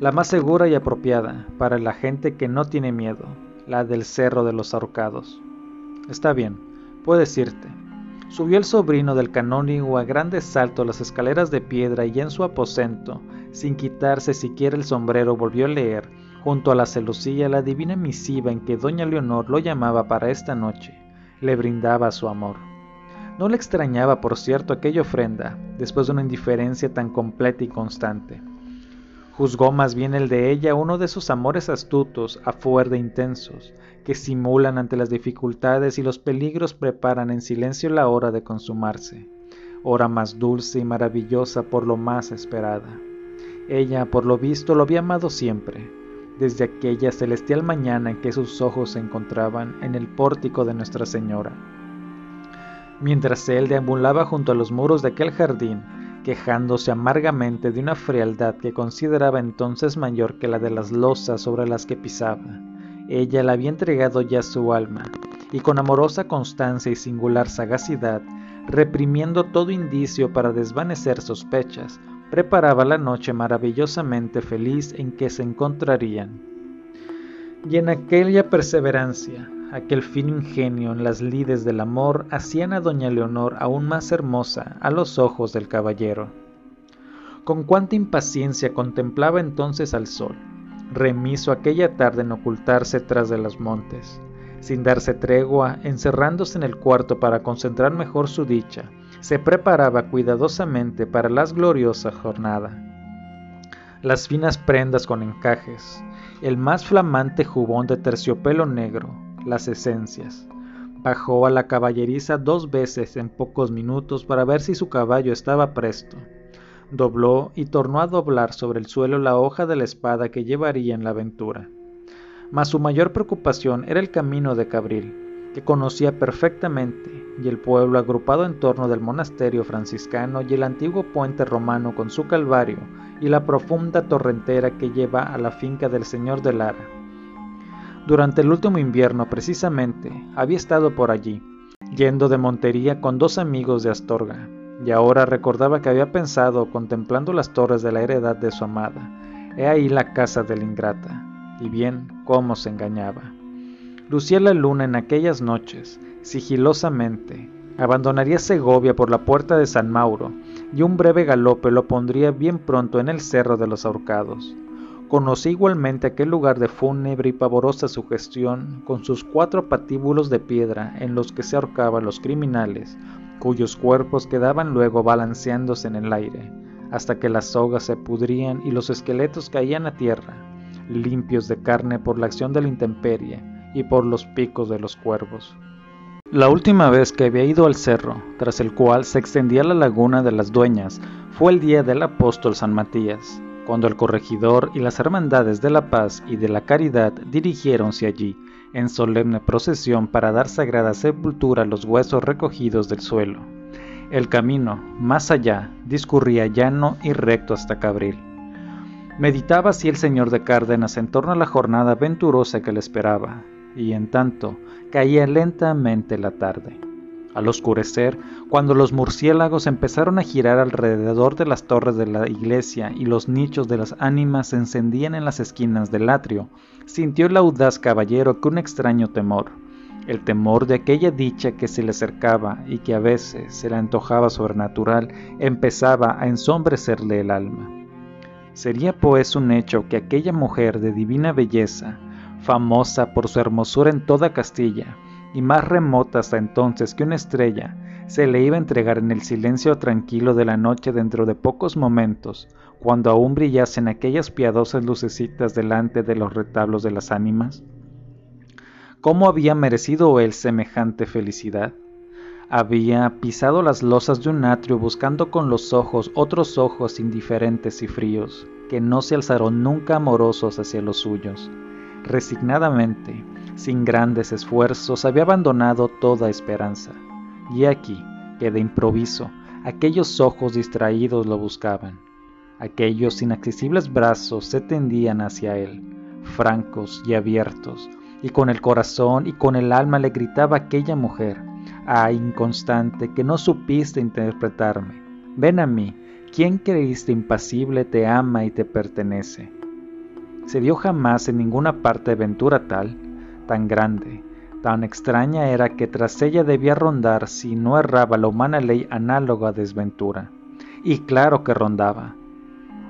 La más segura y apropiada, para la gente que no tiene miedo, la del Cerro de los Ahorcados. Está bien, puedes irte. Subió el sobrino del canónigo a grandes saltos las escaleras de piedra y en su aposento, sin quitarse siquiera el sombrero, volvió a leer, junto a la celosilla, la divina misiva en que doña Leonor lo llamaba para esta noche. Le brindaba su amor. No le extrañaba, por cierto, aquella ofrenda, después de una indiferencia tan completa y constante. Juzgó más bien el de ella uno de esos amores astutos, afuera intensos, que simulan ante las dificultades y los peligros preparan en silencio la hora de consumarse, hora más dulce y maravillosa por lo más esperada. Ella, por lo visto, lo había amado siempre, desde aquella celestial mañana en que sus ojos se encontraban en el pórtico de Nuestra Señora mientras él deambulaba junto a los muros de aquel jardín, quejándose amargamente de una frialdad que consideraba entonces mayor que la de las losas sobre las que pisaba. Ella le había entregado ya su alma, y con amorosa constancia y singular sagacidad, reprimiendo todo indicio para desvanecer sospechas, preparaba la noche maravillosamente feliz en que se encontrarían. Y en aquella perseverancia, aquel fino ingenio en las lides del amor hacían a doña Leonor aún más hermosa a los ojos del caballero. Con cuánta impaciencia contemplaba entonces al sol, remiso aquella tarde en ocultarse tras de los montes, sin darse tregua, encerrándose en el cuarto para concentrar mejor su dicha, se preparaba cuidadosamente para la gloriosa jornada. Las finas prendas con encajes, el más flamante jubón de terciopelo negro, las esencias. Bajó a la caballeriza dos veces en pocos minutos para ver si su caballo estaba presto. Dobló y tornó a doblar sobre el suelo la hoja de la espada que llevaría en la aventura. Mas su mayor preocupación era el camino de Cabril, que conocía perfectamente, y el pueblo agrupado en torno del monasterio franciscano y el antiguo puente romano con su calvario y la profunda torrentera que lleva a la finca del señor de Lara. Durante el último invierno, precisamente, había estado por allí, yendo de montería con dos amigos de Astorga, y ahora recordaba que había pensado, contemplando las torres de la heredad de su amada, he ahí la casa de la ingrata, y bien cómo se engañaba. Lucía la luna en aquellas noches, sigilosamente, abandonaría Segovia por la puerta de San Mauro, y un breve galope lo pondría bien pronto en el cerro de los ahorcados. Conocí igualmente aquel lugar de fúnebre y pavorosa sugestión, con sus cuatro patíbulos de piedra en los que se ahorcaban los criminales, cuyos cuerpos quedaban luego balanceándose en el aire, hasta que las sogas se pudrían y los esqueletos caían a tierra, limpios de carne por la acción de la intemperie y por los picos de los cuervos. La última vez que había ido al cerro, tras el cual se extendía la laguna de las dueñas, fue el día del apóstol San Matías cuando el corregidor y las hermandades de la paz y de la caridad dirigiéronse allí en solemne procesión para dar sagrada sepultura a los huesos recogidos del suelo. El camino, más allá, discurría llano y recto hasta Cabril. Meditaba así el señor de Cárdenas en torno a la jornada venturosa que le esperaba, y en tanto caía lentamente la tarde. Al oscurecer, cuando los murciélagos empezaron a girar alrededor de las torres de la iglesia y los nichos de las ánimas se encendían en las esquinas del atrio, sintió el audaz caballero que un extraño temor, el temor de aquella dicha que se le acercaba y que a veces se le antojaba sobrenatural, empezaba a ensombrecerle el alma. Sería pues un hecho que aquella mujer de divina belleza, famosa por su hermosura en toda Castilla, y más remota hasta entonces que una estrella, se le iba a entregar en el silencio tranquilo de la noche dentro de pocos momentos, cuando aún brillasen aquellas piadosas lucecitas delante de los retablos de las ánimas? ¿Cómo había merecido él semejante felicidad? Había pisado las losas de un atrio buscando con los ojos otros ojos indiferentes y fríos, que no se alzaron nunca amorosos hacia los suyos. Resignadamente, sin grandes esfuerzos, había abandonado toda esperanza. Y aquí, que de improviso, aquellos ojos distraídos lo buscaban. Aquellos inaccesibles brazos se tendían hacia él, francos y abiertos, y con el corazón y con el alma le gritaba aquella mujer, Ah, inconstante, que no supiste interpretarme. Ven a mí, quien creíste impasible te ama y te pertenece. Se dio jamás en ninguna parte aventura tal, tan grande, tan extraña era que tras ella debía rondar, si no erraba la humana ley análoga a desventura. Y claro que rondaba.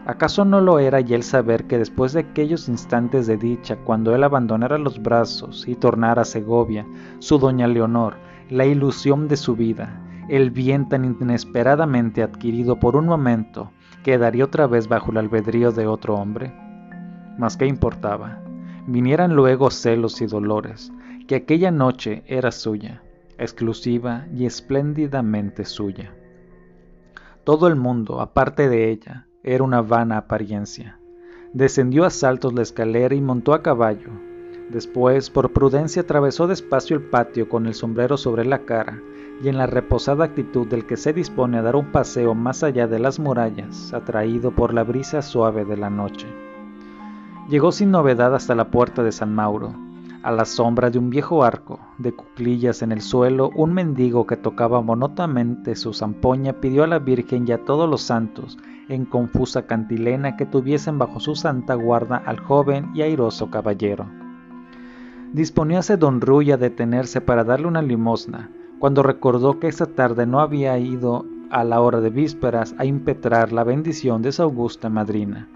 ¿Acaso no lo era ya el saber que después de aquellos instantes de dicha, cuando él abandonara los brazos y tornara a Segovia, su doña Leonor, la ilusión de su vida, el bien tan inesperadamente adquirido por un momento, quedaría otra vez bajo el albedrío de otro hombre? Mas qué importaba. Vinieran luego celos y dolores, que aquella noche era suya, exclusiva y espléndidamente suya. Todo el mundo, aparte de ella, era una vana apariencia. Descendió a saltos la escalera y montó a caballo. Después, por prudencia, atravesó despacio el patio con el sombrero sobre la cara y en la reposada actitud del que se dispone a dar un paseo más allá de las murallas, atraído por la brisa suave de la noche. Llegó sin novedad hasta la puerta de San Mauro, a la sombra de un viejo arco, de cuclillas en el suelo, un mendigo que tocaba monótonamente su zampoña pidió a la Virgen y a todos los santos, en confusa cantilena, que tuviesen bajo su santa guarda al joven y airoso caballero. Disponíase don Ruy a detenerse para darle una limosna, cuando recordó que esa tarde no había ido a la hora de vísperas a impetrar la bendición de su augusta madrina.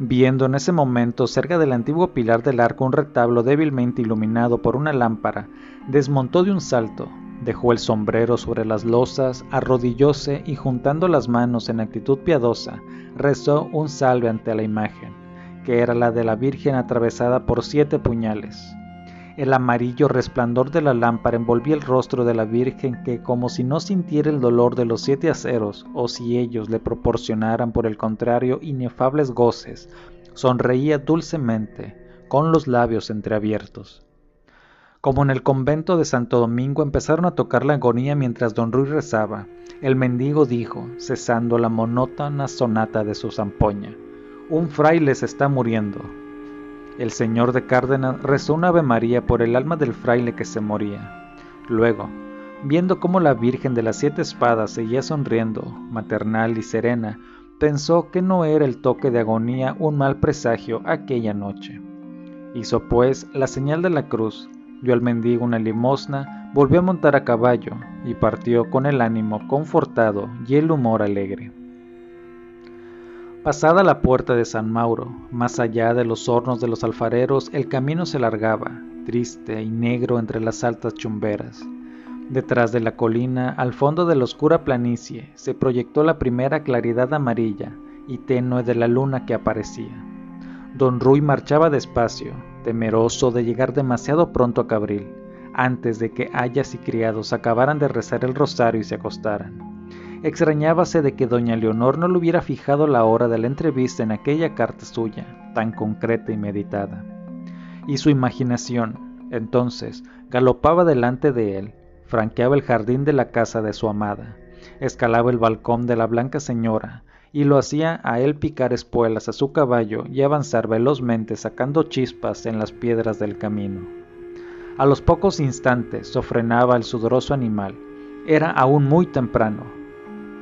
Viendo en ese momento cerca del antiguo pilar del arco un retablo débilmente iluminado por una lámpara, desmontó de un salto, dejó el sombrero sobre las losas, arrodillóse y juntando las manos en actitud piadosa, rezó un salve ante la imagen, que era la de la Virgen atravesada por siete puñales. El amarillo resplandor de la lámpara envolvía el rostro de la Virgen que, como si no sintiera el dolor de los siete aceros, o si ellos le proporcionaran por el contrario inefables goces, sonreía dulcemente, con los labios entreabiertos. Como en el convento de Santo Domingo empezaron a tocar la agonía mientras don Ruy rezaba, el mendigo dijo, cesando la monótona sonata de su zampoña, Un fraile se está muriendo, el señor de Cárdenas rezó una Ave María por el alma del fraile que se moría. Luego, viendo cómo la Virgen de las Siete Espadas seguía sonriendo, maternal y serena, pensó que no era el toque de agonía un mal presagio aquella noche. Hizo pues la señal de la cruz, dio al mendigo una limosna, volvió a montar a caballo y partió con el ánimo confortado y el humor alegre. Pasada la puerta de San Mauro, más allá de los hornos de los alfareros, el camino se largaba, triste y negro entre las altas chumberas. Detrás de la colina, al fondo de la oscura planicie, se proyectó la primera claridad amarilla y tenue de la luna que aparecía. Don Ruy marchaba despacio, temeroso de llegar demasiado pronto a Cabril, antes de que hayas y criados acabaran de rezar el rosario y se acostaran. Extrañábase de que doña Leonor no le hubiera fijado la hora de la entrevista en aquella carta suya, tan concreta y meditada. Y su imaginación, entonces, galopaba delante de él, franqueaba el jardín de la casa de su amada, escalaba el balcón de la blanca señora, y lo hacía a él picar espuelas a su caballo y avanzar velozmente sacando chispas en las piedras del camino. A los pocos instantes sofrenaba el sudoroso animal. Era aún muy temprano,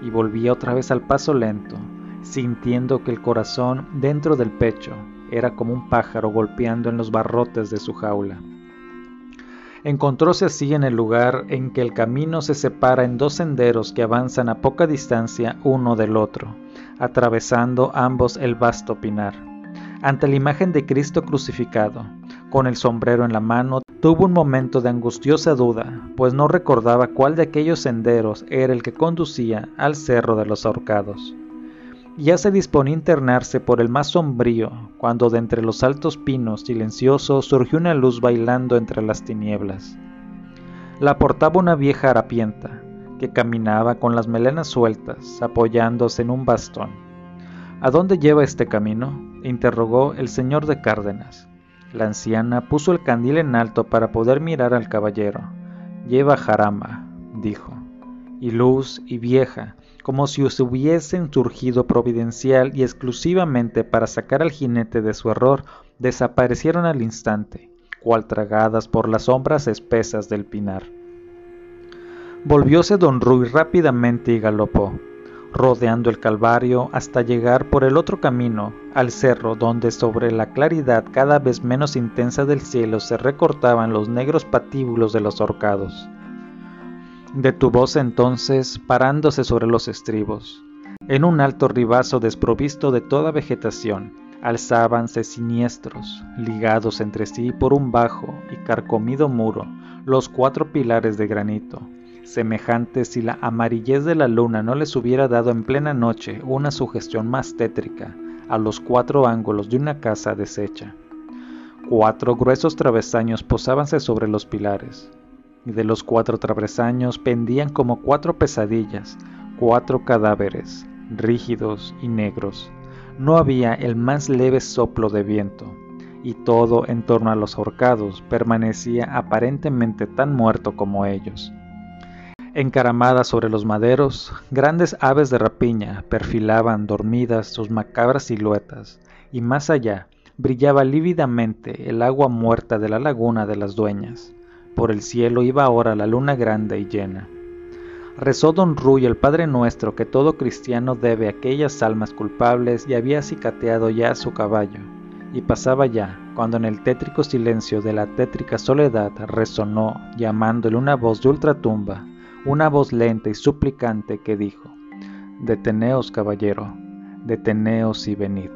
y volvía otra vez al paso lento, sintiendo que el corazón dentro del pecho era como un pájaro golpeando en los barrotes de su jaula. Encontróse así en el lugar en que el camino se separa en dos senderos que avanzan a poca distancia uno del otro, atravesando ambos el vasto pinar. Ante la imagen de Cristo crucificado, con el sombrero en la mano, Tuvo un momento de angustiosa duda, pues no recordaba cuál de aquellos senderos era el que conducía al cerro de los ahorcados. Ya se disponía a internarse por el más sombrío, cuando de entre los altos pinos silenciosos surgió una luz bailando entre las tinieblas. La portaba una vieja harapienta, que caminaba con las melenas sueltas, apoyándose en un bastón. ¿A dónde lleva este camino? interrogó el señor de Cárdenas. La anciana puso el candil en alto para poder mirar al caballero. Lleva jarama, dijo, y luz y vieja, como si se hubiesen surgido providencial y exclusivamente para sacar al jinete de su error, desaparecieron al instante, cual tragadas por las sombras espesas del pinar. Volvióse don Ruy rápidamente y galopó, rodeando el Calvario hasta llegar por el otro camino al cerro donde sobre la claridad cada vez menos intensa del cielo se recortaban los negros patíbulos de los ahorcados. Detúvose entonces parándose sobre los estribos. En un alto ribazo desprovisto de toda vegetación, alzábanse siniestros, ligados entre sí por un bajo y carcomido muro, los cuatro pilares de granito, semejantes si la amarillez de la luna no les hubiera dado en plena noche una sugestión más tétrica a los cuatro ángulos de una casa deshecha. Cuatro gruesos travesaños posábanse sobre los pilares, y de los cuatro travesaños pendían como cuatro pesadillas, cuatro cadáveres, rígidos y negros. No había el más leve soplo de viento, y todo en torno a los ahorcados permanecía aparentemente tan muerto como ellos. Encaramadas sobre los maderos, grandes aves de rapiña perfilaban dormidas sus macabras siluetas, y más allá brillaba lívidamente el agua muerta de la laguna de las dueñas. Por el cielo iba ahora la luna grande y llena. Rezó don Ruy el Padre Nuestro que todo cristiano debe a aquellas almas culpables y había cicateado ya su caballo, y pasaba ya, cuando en el tétrico silencio de la tétrica soledad resonó, llamándole una voz de ultratumba, una voz lenta y suplicante que dijo, Deteneos, caballero, deteneos y venid.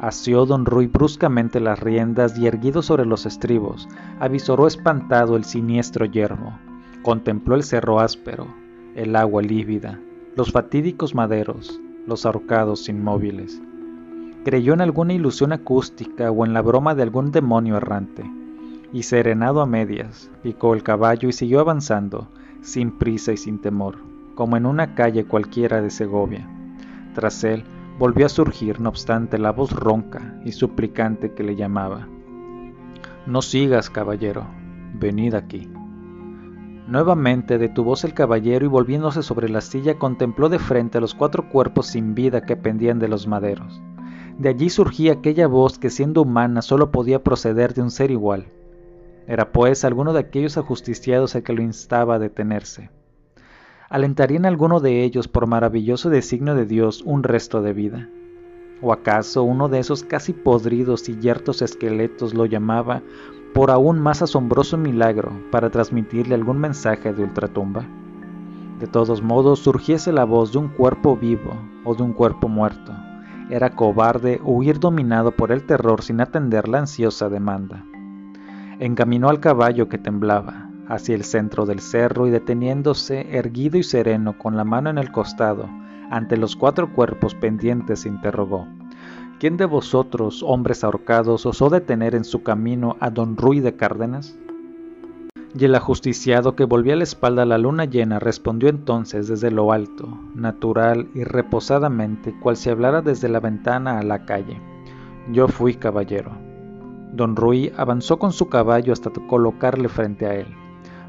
Asió don Ruy bruscamente las riendas y erguido sobre los estribos, avisoró espantado el siniestro yermo, contempló el cerro áspero, el agua lívida, los fatídicos maderos, los ahorcados inmóviles. Creyó en alguna ilusión acústica o en la broma de algún demonio errante, y serenado a medias, picó el caballo y siguió avanzando, sin prisa y sin temor, como en una calle cualquiera de Segovia. Tras él volvió a surgir, no obstante, la voz ronca y suplicante que le llamaba. No sigas, caballero, venid aquí. Nuevamente detuvóse el caballero y volviéndose sobre la silla contempló de frente a los cuatro cuerpos sin vida que pendían de los maderos. De allí surgía aquella voz que siendo humana solo podía proceder de un ser igual, era pues alguno de aquellos ajusticiados el que lo instaba a detenerse. ¿Alentaría en alguno de ellos por maravilloso designio de Dios un resto de vida? ¿O acaso uno de esos casi podridos y yertos esqueletos lo llamaba por aún más asombroso milagro para transmitirle algún mensaje de ultratumba? De todos modos, surgiese la voz de un cuerpo vivo o de un cuerpo muerto. Era cobarde huir dominado por el terror sin atender la ansiosa demanda encaminó al caballo que temblaba hacia el centro del cerro y deteniéndose erguido y sereno con la mano en el costado ante los cuatro cuerpos pendientes interrogó ¿Quién de vosotros, hombres ahorcados, osó detener en su camino a don Ruy de Cárdenas? Y el ajusticiado que volvía la espalda a la luna llena respondió entonces desde lo alto, natural y reposadamente, cual si hablara desde la ventana a la calle. Yo fui caballero. Don Ruy avanzó con su caballo hasta colocarle frente a él.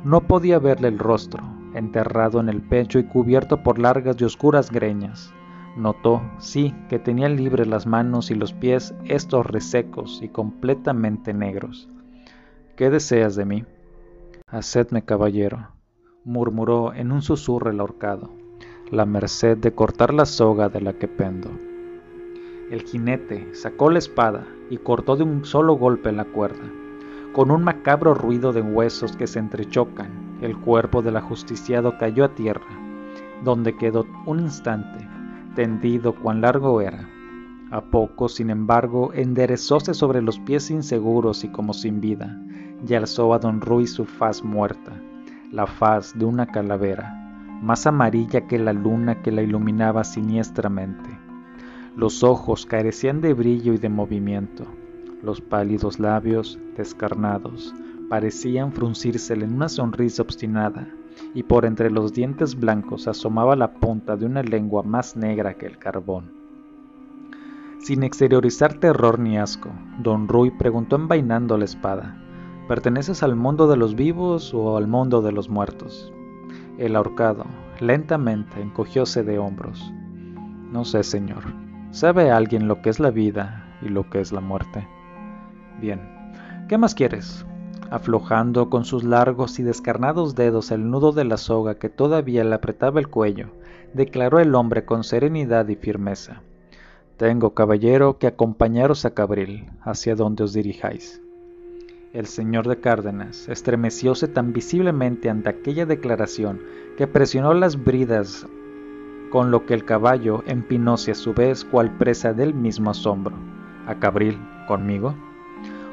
No podía verle el rostro, enterrado en el pecho y cubierto por largas y oscuras greñas. Notó, sí, que tenía libres las manos y los pies, estos resecos y completamente negros. ¿Qué deseas de mí? Hacedme caballero, murmuró en un susurro el ahorcado, la merced de cortar la soga de la que pendo. El jinete sacó la espada y cortó de un solo golpe la cuerda. Con un macabro ruido de huesos que se entrechocan, el cuerpo del ajusticiado cayó a tierra, donde quedó un instante, tendido cuán largo era. A poco, sin embargo, enderezóse sobre los pies inseguros y como sin vida, y alzó a don Ruy su faz muerta, la faz de una calavera, más amarilla que la luna que la iluminaba siniestramente. Los ojos carecían de brillo y de movimiento. Los pálidos labios, descarnados, parecían fruncírsele en una sonrisa obstinada, y por entre los dientes blancos asomaba la punta de una lengua más negra que el carbón. Sin exteriorizar terror ni asco, don Ruy preguntó envainando la espada, ¿perteneces al mundo de los vivos o al mundo de los muertos? El ahorcado, lentamente, encogióse de hombros. No sé, señor, ¿Sabe alguien lo que es la vida y lo que es la muerte? Bien, ¿qué más quieres? Aflojando con sus largos y descarnados dedos el nudo de la soga que todavía le apretaba el cuello, declaró el hombre con serenidad y firmeza. Tengo, caballero, que acompañaros a Cabril, hacia donde os dirijáis. El señor de Cárdenas estremecióse tan visiblemente ante aquella declaración que presionó las bridas, con lo que el caballo empinóse a su vez cual presa del mismo asombro. ¿A Cabril? ¿Conmigo?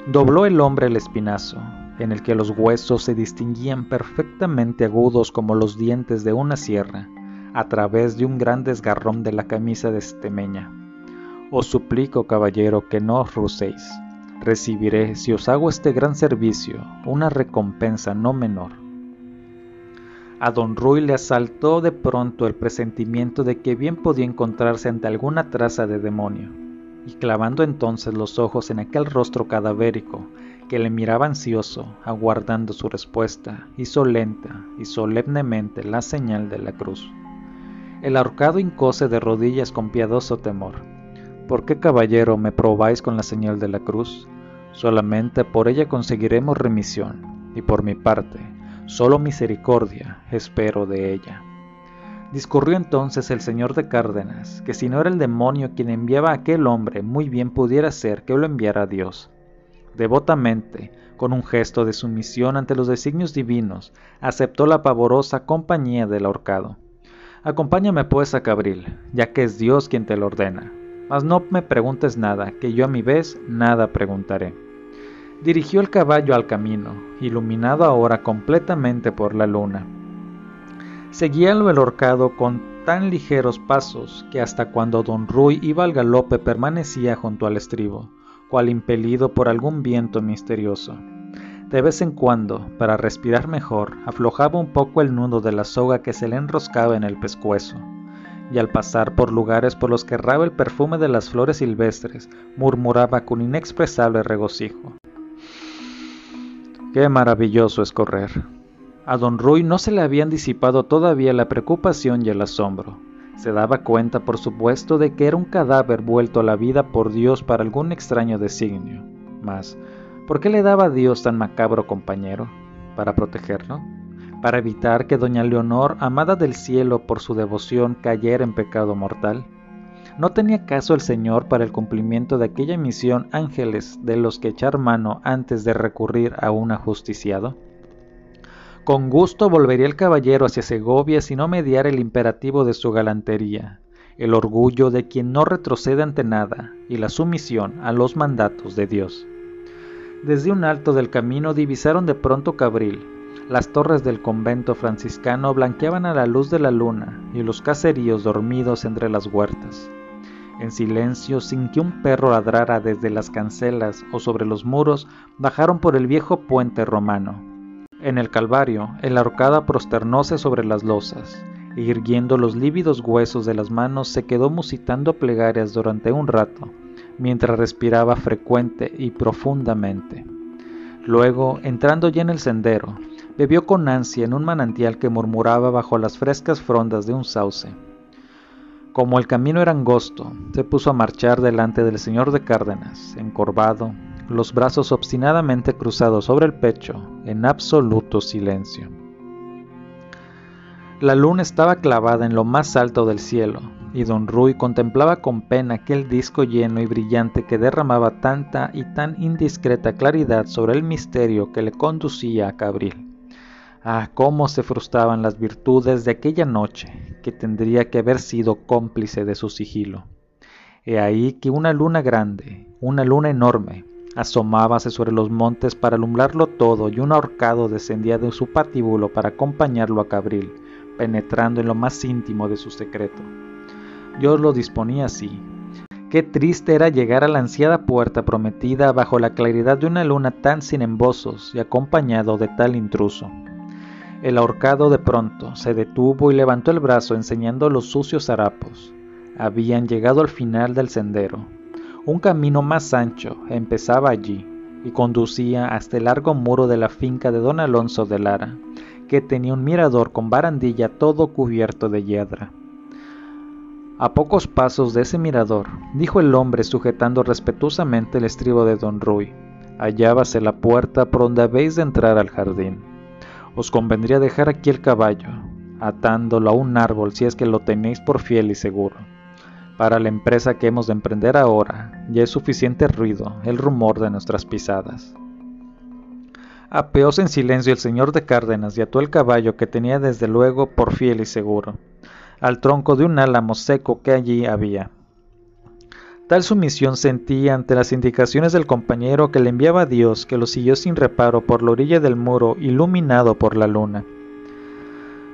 Dobló el hombre el espinazo, en el que los huesos se distinguían perfectamente agudos como los dientes de una sierra, a través de un gran desgarrón de la camisa de estemeña. Os suplico, caballero, que no os rucéis. Recibiré, si os hago este gran servicio, una recompensa no menor. A don Ruy le asaltó de pronto el presentimiento de que bien podía encontrarse ante alguna traza de demonio, y clavando entonces los ojos en aquel rostro cadavérico, que le miraba ansioso, aguardando su respuesta, hizo lenta y solemnemente la señal de la cruz. El ahorcado hincóse de rodillas con piadoso temor. ¿Por qué, caballero, me probáis con la señal de la cruz? Solamente por ella conseguiremos remisión, y por mi parte, solo misericordia espero de ella. Discurrió entonces el señor de Cárdenas, que si no era el demonio quien enviaba a aquel hombre, muy bien pudiera ser que lo enviara Dios devotamente, con un gesto de sumisión ante los designios divinos, aceptó la pavorosa compañía del ahorcado. Acompáñame pues a Cabril, ya que es Dios quien te lo ordena. Mas no me preguntes nada, que yo a mi vez nada preguntaré. Dirigió el caballo al camino, iluminado ahora completamente por la luna. Seguíalo el horcado con tan ligeros pasos que hasta cuando don Ruy iba al galope permanecía junto al estribo cual impelido por algún viento misterioso. De vez en cuando, para respirar mejor, aflojaba un poco el nudo de la soga que se le enroscaba en el pescuezo, y al pasar por lugares por los que erraba el perfume de las flores silvestres, murmuraba con inexpresable regocijo. Qué maravilloso es correr. A don Ruy no se le habían disipado todavía la preocupación y el asombro. Se daba cuenta, por supuesto, de que era un cadáver vuelto a la vida por Dios para algún extraño designio. Mas, ¿por qué le daba a Dios tan macabro compañero? ¿Para protegerlo? ¿Para evitar que doña Leonor, amada del cielo por su devoción, cayera en pecado mortal? ¿No tenía caso el Señor para el cumplimiento de aquella misión ángeles de los que echar mano antes de recurrir a un ajusticiado? Con gusto volvería el caballero hacia Segovia si no mediara el imperativo de su galantería, el orgullo de quien no retrocede ante nada y la sumisión a los mandatos de Dios. Desde un alto del camino divisaron de pronto Cabril. Las torres del convento franciscano blanqueaban a la luz de la luna y los caseríos dormidos entre las huertas. En silencio, sin que un perro ladrara desde las cancelas o sobre los muros, bajaron por el viejo puente romano en el Calvario, el ahorcada prosternóse sobre las losas, y irguiendo los lívidos huesos de las manos se quedó musitando plegarias durante un rato, mientras respiraba frecuente y profundamente. Luego, entrando ya en el sendero, bebió con ansia en un manantial que murmuraba bajo las frescas frondas de un sauce. Como el camino era angosto, se puso a marchar delante del señor de Cárdenas, encorvado, los brazos obstinadamente cruzados sobre el pecho, en absoluto silencio. La luna estaba clavada en lo más alto del cielo, y don Ruy contemplaba con pena aquel disco lleno y brillante que derramaba tanta y tan indiscreta claridad sobre el misterio que le conducía a Cabril. Ah, cómo se frustraban las virtudes de aquella noche, que tendría que haber sido cómplice de su sigilo. He ahí que una luna grande, una luna enorme, asomábase sobre los montes para alumbrarlo todo y un ahorcado descendía de su patíbulo para acompañarlo a Cabril, penetrando en lo más íntimo de su secreto. Dios lo disponía así. Qué triste era llegar a la ansiada puerta prometida bajo la claridad de una luna tan sin embozos y acompañado de tal intruso. El ahorcado de pronto se detuvo y levantó el brazo enseñando los sucios harapos. Habían llegado al final del sendero, un camino más ancho empezaba allí y conducía hasta el largo muro de la finca de don Alonso de Lara, que tenía un mirador con barandilla todo cubierto de hiedra. A pocos pasos de ese mirador, dijo el hombre sujetando respetuosamente el estribo de don Ruy, hallábase la puerta por donde habéis de entrar al jardín. Os convendría dejar aquí el caballo, atándolo a un árbol si es que lo tenéis por fiel y seguro. Para la empresa que hemos de emprender ahora, ya es suficiente ruido, el rumor de nuestras pisadas. Apeóse en silencio el señor de Cárdenas y ató el caballo que tenía desde luego por fiel y seguro, al tronco de un álamo seco que allí había. Tal sumisión sentía ante las indicaciones del compañero que le enviaba Dios que lo siguió sin reparo por la orilla del muro iluminado por la luna.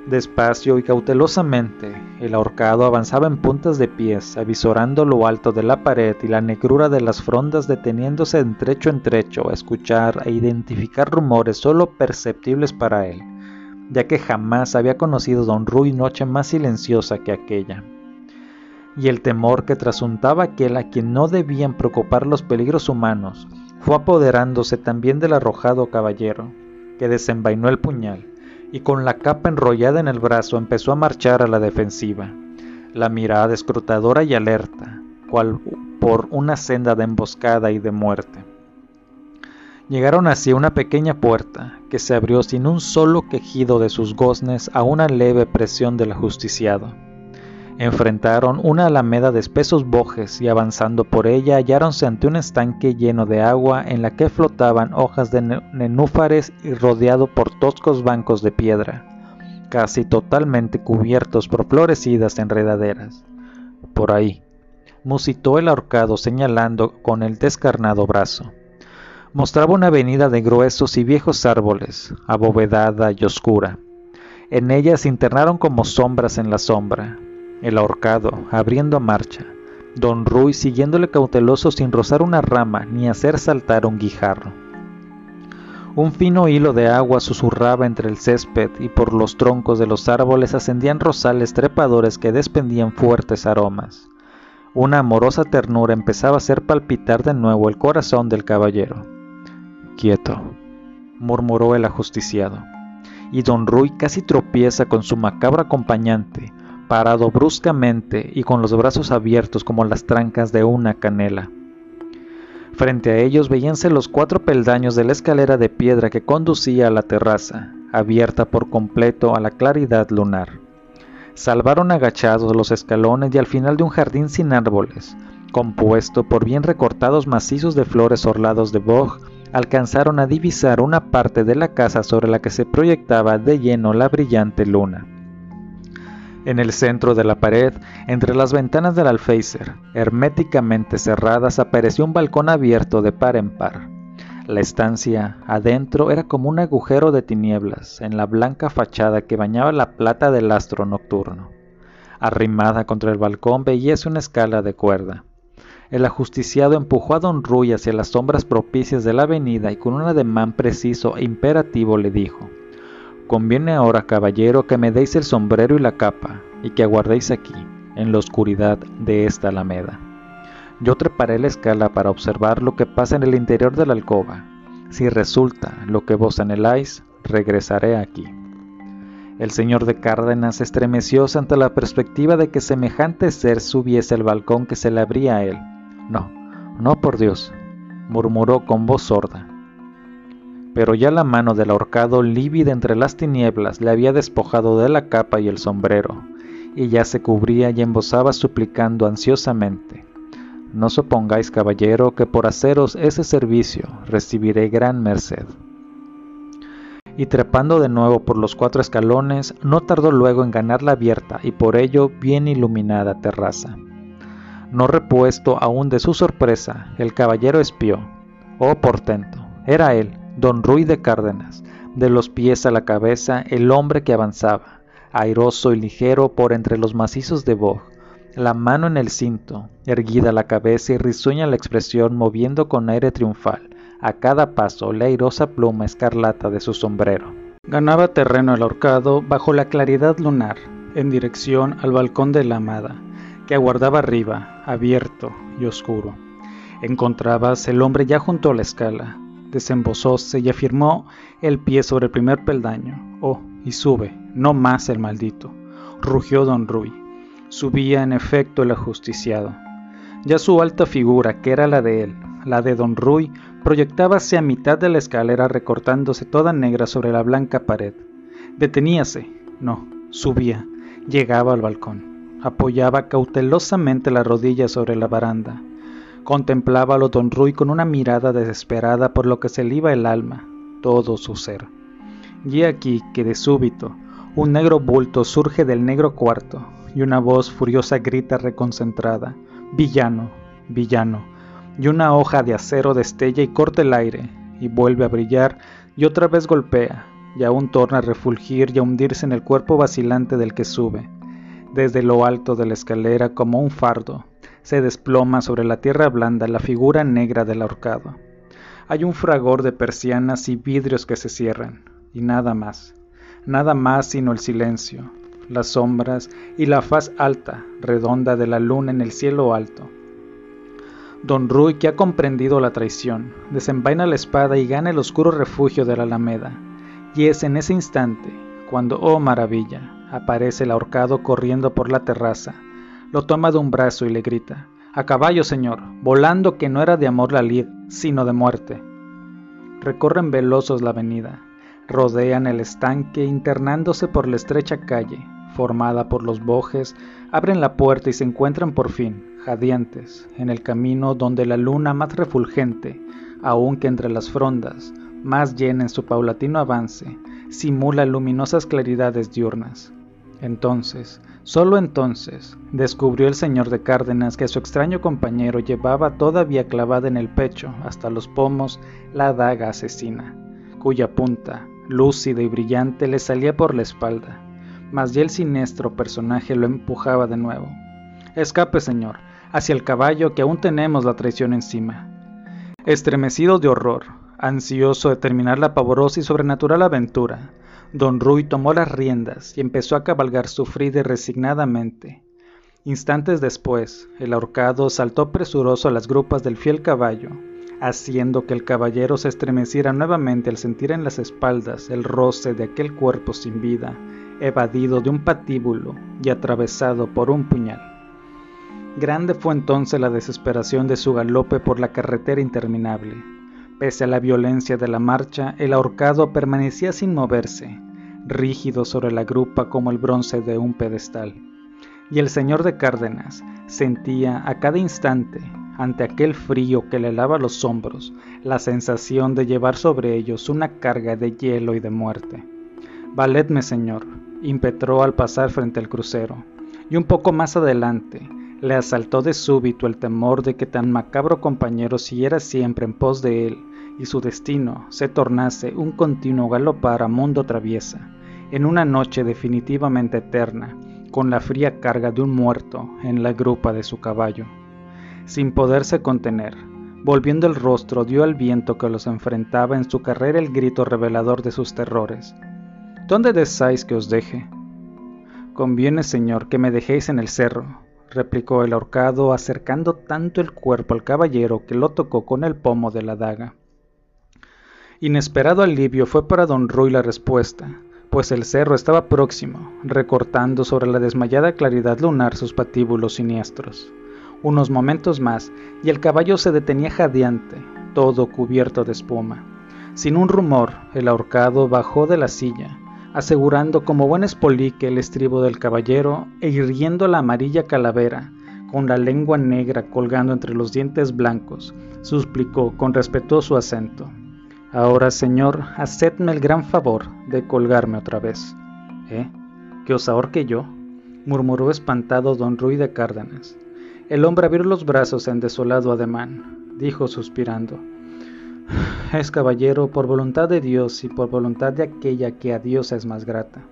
Despacio y cautelosamente, el ahorcado avanzaba en puntas de pies, avisorando lo alto de la pared y la negrura de las frondas, deteniéndose en trecho en trecho a escuchar e identificar rumores solo perceptibles para él, ya que jamás había conocido don Rui noche más silenciosa que aquella. Y el temor que trasuntaba aquel a quien no debían preocupar los peligros humanos, fue apoderándose también del arrojado caballero, que desenvainó el puñal y con la capa enrollada en el brazo empezó a marchar a la defensiva, la mirada escrutadora y alerta, cual por una senda de emboscada y de muerte. Llegaron así a una pequeña puerta, que se abrió sin un solo quejido de sus goznes a una leve presión del ajusticiado. Enfrentaron una alameda de espesos bojes y avanzando por ella halláronse ante un estanque lleno de agua en la que flotaban hojas de nenúfares y rodeado por toscos bancos de piedra, casi totalmente cubiertos por florecidas enredaderas. Por ahí, musitó el ahorcado señalando con el descarnado brazo. Mostraba una avenida de gruesos y viejos árboles, abovedada y oscura. En ella se internaron como sombras en la sombra, el ahorcado, abriendo marcha, don Ruy siguiéndole cauteloso sin rozar una rama ni hacer saltar un guijarro. Un fino hilo de agua susurraba entre el césped y por los troncos de los árboles ascendían rosales trepadores que despendían fuertes aromas. Una amorosa ternura empezaba a hacer palpitar de nuevo el corazón del caballero. Quieto, murmuró el ajusticiado, y don Ruy casi tropieza con su macabro acompañante, parado bruscamente y con los brazos abiertos como las trancas de una canela. Frente a ellos veíanse los cuatro peldaños de la escalera de piedra que conducía a la terraza, abierta por completo a la claridad lunar. Salvaron agachados los escalones y al final de un jardín sin árboles, compuesto por bien recortados macizos de flores orlados de boj, alcanzaron a divisar una parte de la casa sobre la que se proyectaba de lleno la brillante luna. En el centro de la pared, entre las ventanas del alféizar, herméticamente cerradas, apareció un balcón abierto de par en par. La estancia, adentro, era como un agujero de tinieblas en la blanca fachada que bañaba la plata del astro nocturno. Arrimada contra el balcón veíase una escala de cuerda. El ajusticiado empujó a don Ruy hacia las sombras propicias de la avenida y con un ademán preciso e imperativo le dijo Conviene ahora, caballero, que me deis el sombrero y la capa, y que aguardéis aquí, en la oscuridad de esta alameda. Yo treparé la escala para observar lo que pasa en el interior de la alcoba. Si resulta lo que vos anheláis, regresaré aquí. El señor de Cárdenas estremeció ante la perspectiva de que semejante ser subiese al balcón que se le abría a él. No, no por Dios, murmuró con voz sorda pero ya la mano del ahorcado lívida entre las tinieblas le había despojado de la capa y el sombrero, y ya se cubría y embosaba suplicando ansiosamente No supongáis, caballero, que por haceros ese servicio recibiré gran merced. Y trepando de nuevo por los cuatro escalones, no tardó luego en ganar la abierta y por ello bien iluminada terraza. No repuesto aún de su sorpresa, el caballero espió. Oh portento, era él, don Ruy de Cárdenas, de los pies a la cabeza, el hombre que avanzaba, airoso y ligero por entre los macizos de boj, la mano en el cinto, erguida la cabeza y risueña la expresión moviendo con aire triunfal a cada paso la airosa pluma escarlata de su sombrero. Ganaba terreno el ahorcado bajo la claridad lunar, en dirección al balcón de la amada, que aguardaba arriba, abierto y oscuro. Encontrábase el hombre ya junto a la escala, desembosóse y afirmó el pie sobre el primer peldaño. Oh, y sube, no más el maldito, rugió don Ruy. Subía en efecto el ajusticiado. Ya su alta figura, que era la de él, la de don Ruy, proyectábase a mitad de la escalera recortándose toda negra sobre la blanca pared. Deteníase, no, subía, llegaba al balcón, apoyaba cautelosamente la rodilla sobre la baranda. Contemplábalo don Ruy con una mirada desesperada por lo que se le el alma, todo su ser. Y aquí que de súbito un negro bulto surge del negro cuarto y una voz furiosa grita reconcentrada, villano, villano, y una hoja de acero destella y corta el aire, y vuelve a brillar, y otra vez golpea, y aún torna a refulgir y a hundirse en el cuerpo vacilante del que sube. Desde lo alto de la escalera, como un fardo, se desploma sobre la tierra blanda la figura negra del ahorcado. Hay un fragor de persianas y vidrios que se cierran, y nada más, nada más sino el silencio, las sombras y la faz alta, redonda de la luna en el cielo alto. Don Rui, que ha comprendido la traición, desenvaina la espada y gana el oscuro refugio de la alameda. Y es en ese instante, cuando, oh maravilla, aparece el ahorcado corriendo por la terraza, lo toma de un brazo y le grita, A caballo, señor, volando que no era de amor la lid, sino de muerte. Recorren velosos la avenida, rodean el estanque internándose por la estrecha calle, formada por los bojes, abren la puerta y se encuentran por fin, jadeantes, en el camino donde la luna más refulgente, aun que entre las frondas, más llena en su paulatino avance, simula luminosas claridades diurnas. Entonces, solo entonces, descubrió el señor de Cárdenas que su extraño compañero llevaba todavía clavada en el pecho hasta los pomos la daga asesina, cuya punta, lúcida y brillante, le salía por la espalda, mas ya el siniestro personaje lo empujaba de nuevo. Escape, señor, hacia el caballo que aún tenemos la traición encima. Estremecido de horror, ansioso de terminar la pavorosa y sobrenatural aventura, don Rui tomó las riendas y empezó a cabalgar sufrida y resignadamente. Instantes después, el ahorcado saltó presuroso a las grupas del fiel caballo, haciendo que el caballero se estremeciera nuevamente al sentir en las espaldas el roce de aquel cuerpo sin vida, evadido de un patíbulo y atravesado por un puñal. Grande fue entonces la desesperación de su galope por la carretera interminable. Pese a la violencia de la marcha, el ahorcado permanecía sin moverse, rígido sobre la grupa como el bronce de un pedestal. Y el señor de Cárdenas sentía a cada instante, ante aquel frío que le helaba los hombros, la sensación de llevar sobre ellos una carga de hielo y de muerte. Valedme, señor, impetró al pasar frente al crucero, y un poco más adelante, le asaltó de súbito el temor de que tan macabro compañero siguiera siempre en pos de él y su destino se tornase un continuo galopar a mundo traviesa, en una noche definitivamente eterna, con la fría carga de un muerto en la grupa de su caballo. Sin poderse contener, volviendo el rostro, dio al viento que los enfrentaba en su carrera el grito revelador de sus terrores. ¿Dónde deseáis que os deje? Conviene, señor, que me dejéis en el cerro, replicó el ahorcado, acercando tanto el cuerpo al caballero que lo tocó con el pomo de la daga. Inesperado alivio fue para don Ruy la respuesta, pues el cerro estaba próximo, recortando sobre la desmayada claridad lunar sus patíbulos siniestros. Unos momentos más, y el caballo se detenía jadeante, todo cubierto de espuma. Sin un rumor, el ahorcado bajó de la silla, asegurando como buen espolique el estribo del caballero e irguiendo la amarilla calavera, con la lengua negra colgando entre los dientes blancos, suplicó con respetuoso acento. Ahora, señor, hacedme el gran favor de colgarme otra vez. ¿Eh? ¿Que os ahorque yo? murmuró espantado don Ruy de Cárdenas. El hombre abrió los brazos en desolado ademán, dijo suspirando es caballero por voluntad de Dios y por voluntad de aquella que a Dios es más grata.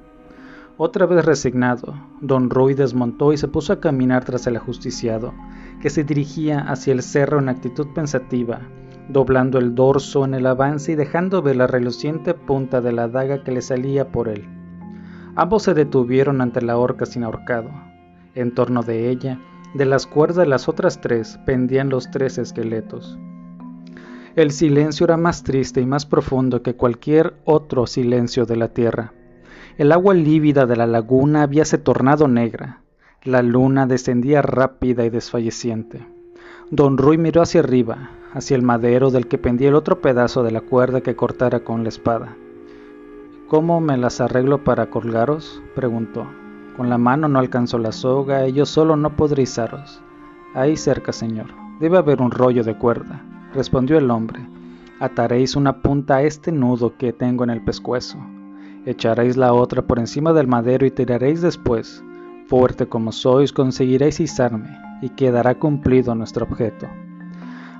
Otra vez resignado, don Ruy desmontó y se puso a caminar tras el ajusticiado, que se dirigía hacia el cerro en actitud pensativa, doblando el dorso en el avance y dejando ver la reluciente punta de la daga que le salía por él. Ambos se detuvieron ante la horca sin ahorcado. En torno de ella, de las cuerdas de las otras tres, pendían los tres esqueletos. El silencio era más triste y más profundo que cualquier otro silencio de la tierra. El agua lívida de la laguna habíase tornado negra. La luna descendía rápida y desfalleciente. Don Ruy miró hacia arriba, hacia el madero del que pendía el otro pedazo de la cuerda que cortara con la espada. ¿Cómo me las arreglo para colgaros? preguntó. Con la mano no alcanzo la soga y yo solo no podré izaros. Ahí cerca, señor. Debe haber un rollo de cuerda, respondió el hombre. Ataréis una punta a este nudo que tengo en el pescuezo. Echaréis la otra por encima del madero y tiraréis después. Fuerte como sois, conseguiréis izarme, y quedará cumplido nuestro objeto.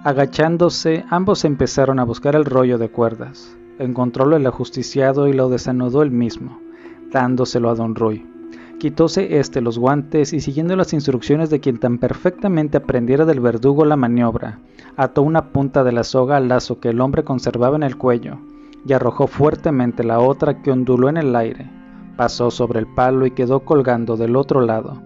Agachándose, ambos empezaron a buscar el rollo de cuerdas. Encontrólo el ajusticiado y lo desanudó él mismo, dándoselo a don Ruy. Quitóse éste los guantes y siguiendo las instrucciones de quien tan perfectamente aprendiera del verdugo la maniobra, ató una punta de la soga al lazo que el hombre conservaba en el cuello y arrojó fuertemente la otra que onduló en el aire, pasó sobre el palo y quedó colgando del otro lado.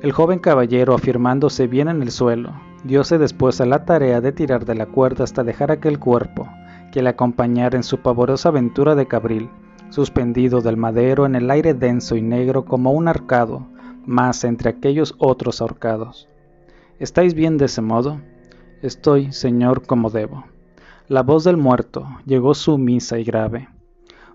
El joven caballero, afirmándose bien en el suelo, diose después a la tarea de tirar de la cuerda hasta dejar aquel cuerpo, que le acompañara en su pavorosa aventura de cabril, suspendido del madero en el aire denso y negro como un arcado, más entre aquellos otros ahorcados. ¿Estáis bien de ese modo? Estoy, señor, como debo. La voz del muerto llegó sumisa y grave.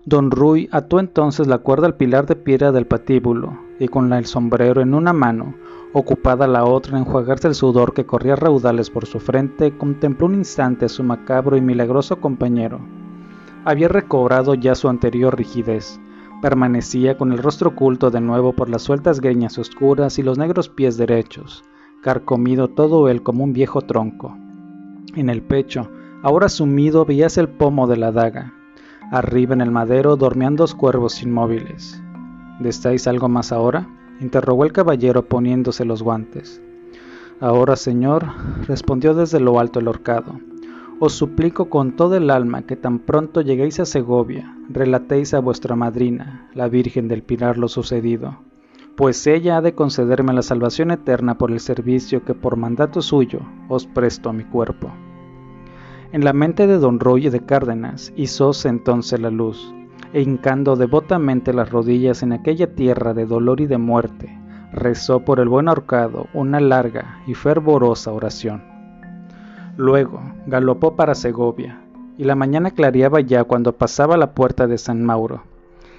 Don Ruy ató entonces la cuerda al pilar de piedra del patíbulo, y con el sombrero en una mano, ocupada la otra en enjuagarse el sudor que corría raudales por su frente, contempló un instante a su macabro y milagroso compañero. Había recobrado ya su anterior rigidez. Permanecía con el rostro oculto de nuevo por las sueltas greñas oscuras y los negros pies derechos, carcomido todo él como un viejo tronco. En el pecho, ahora sumido, veíase el pomo de la daga. Arriba en el madero dormían dos cuervos inmóviles. ¿Destáis algo más ahora? interrogó el caballero poniéndose los guantes. Ahora, señor, respondió desde lo alto el horcado. Os suplico con todo el alma que tan pronto lleguéis a Segovia, relatéis a vuestra madrina, la Virgen del Pilar, lo sucedido, pues ella ha de concederme la salvación eterna por el servicio que por mandato suyo os presto a mi cuerpo. En la mente de don Roy de Cárdenas hizóse entonces la luz, e hincando devotamente las rodillas en aquella tierra de dolor y de muerte, rezó por el buen ahorcado una larga y fervorosa oración. Luego galopó para Segovia, y la mañana clareaba ya cuando pasaba la puerta de San Mauro.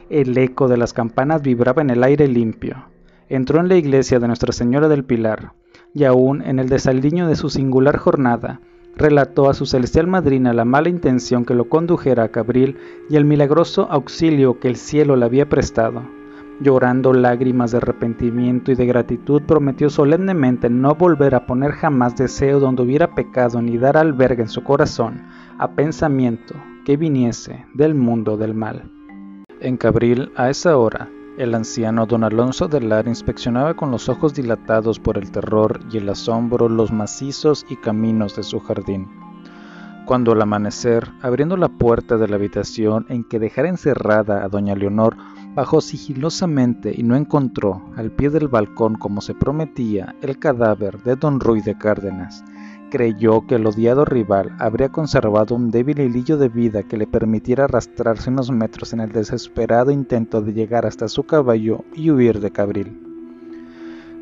El eco de las campanas vibraba en el aire limpio. Entró en la iglesia de Nuestra Señora del Pilar, y aún en el desaldiño de su singular jornada, relató a su celestial madrina la mala intención que lo condujera a Cabril y el milagroso auxilio que el cielo le había prestado. Llorando lágrimas de arrepentimiento y de gratitud, prometió solemnemente no volver a poner jamás deseo donde hubiera pecado ni dar albergue en su corazón a pensamiento que viniese del mundo del mal. En Cabril, a esa hora, el anciano don Alonso de Lar inspeccionaba con los ojos dilatados por el terror y el asombro los macizos y caminos de su jardín. Cuando al amanecer, abriendo la puerta de la habitación en que dejara encerrada a doña Leonor, Bajó sigilosamente y no encontró, al pie del balcón como se prometía, el cadáver de don Ruy de Cárdenas. Creyó que el odiado rival habría conservado un débil hilillo de vida que le permitiera arrastrarse unos metros en el desesperado intento de llegar hasta su caballo y huir de Cabril.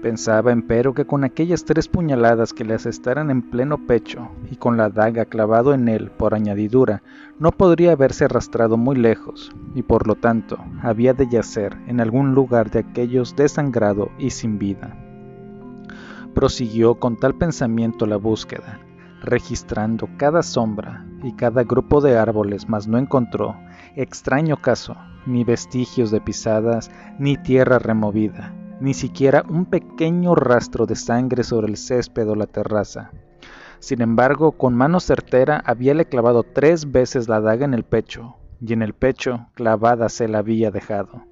Pensaba empero que con aquellas tres puñaladas que le asestaran en pleno pecho y con la daga clavado en él por añadidura, no podría haberse arrastrado muy lejos, y por lo tanto había de yacer en algún lugar de aquellos desangrado y sin vida. Prosiguió con tal pensamiento la búsqueda, registrando cada sombra y cada grupo de árboles, mas no encontró, extraño caso, ni vestigios de pisadas, ni tierra removida, ni siquiera un pequeño rastro de sangre sobre el césped o la terraza. Sin embargo, con mano certera habíale clavado tres veces la daga en el pecho, y en el pecho clavada se la había dejado.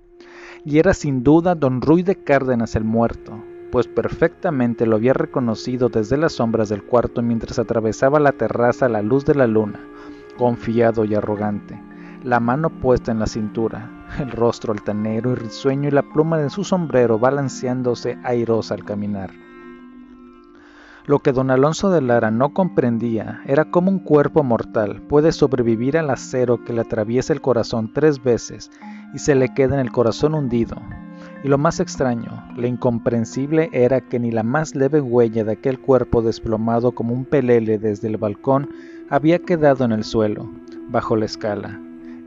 Y era sin duda don Ruy de Cárdenas el muerto, pues perfectamente lo había reconocido desde las sombras del cuarto mientras atravesaba la terraza a la luz de la luna, confiado y arrogante la mano puesta en la cintura, el rostro altanero y risueño y la pluma de su sombrero balanceándose airosa al caminar. Lo que don Alonso de Lara no comprendía era cómo un cuerpo mortal puede sobrevivir al acero que le atraviesa el corazón tres veces y se le queda en el corazón hundido, Y lo más extraño, lo incomprensible era que ni la más leve huella de aquel cuerpo desplomado como un pelele desde el balcón había quedado en el suelo, bajo la escala.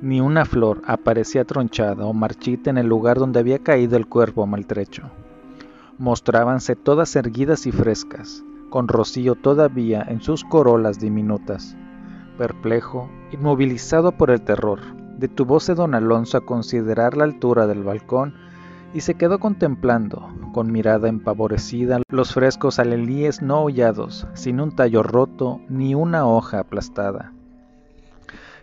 Ni una flor aparecía tronchada o marchita en el lugar donde había caído el cuerpo maltrecho. Mostrábanse todas erguidas y frescas, con rocío todavía en sus corolas diminutas. Perplejo, inmovilizado por el terror, detuvose don Alonso a considerar la altura del balcón y se quedó contemplando, con mirada empavorecida, los frescos alelíes no hollados, sin un tallo roto ni una hoja aplastada.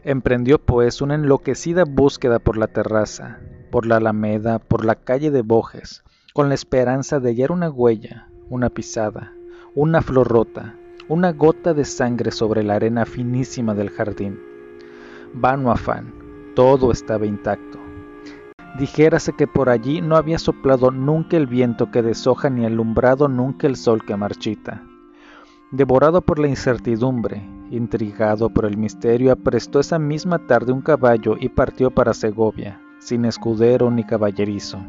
Emprendió pues una enloquecida búsqueda por la terraza, por la alameda, por la calle de Bojes, con la esperanza de hallar una huella, una pisada, una flor rota, una gota de sangre sobre la arena finísima del jardín. Vano afán, todo estaba intacto. Dijérase que por allí no había soplado nunca el viento que deshoja ni alumbrado nunca el sol que marchita. Devorado por la incertidumbre, intrigado por el misterio, aprestó esa misma tarde un caballo y partió para Segovia, sin escudero ni caballerizo.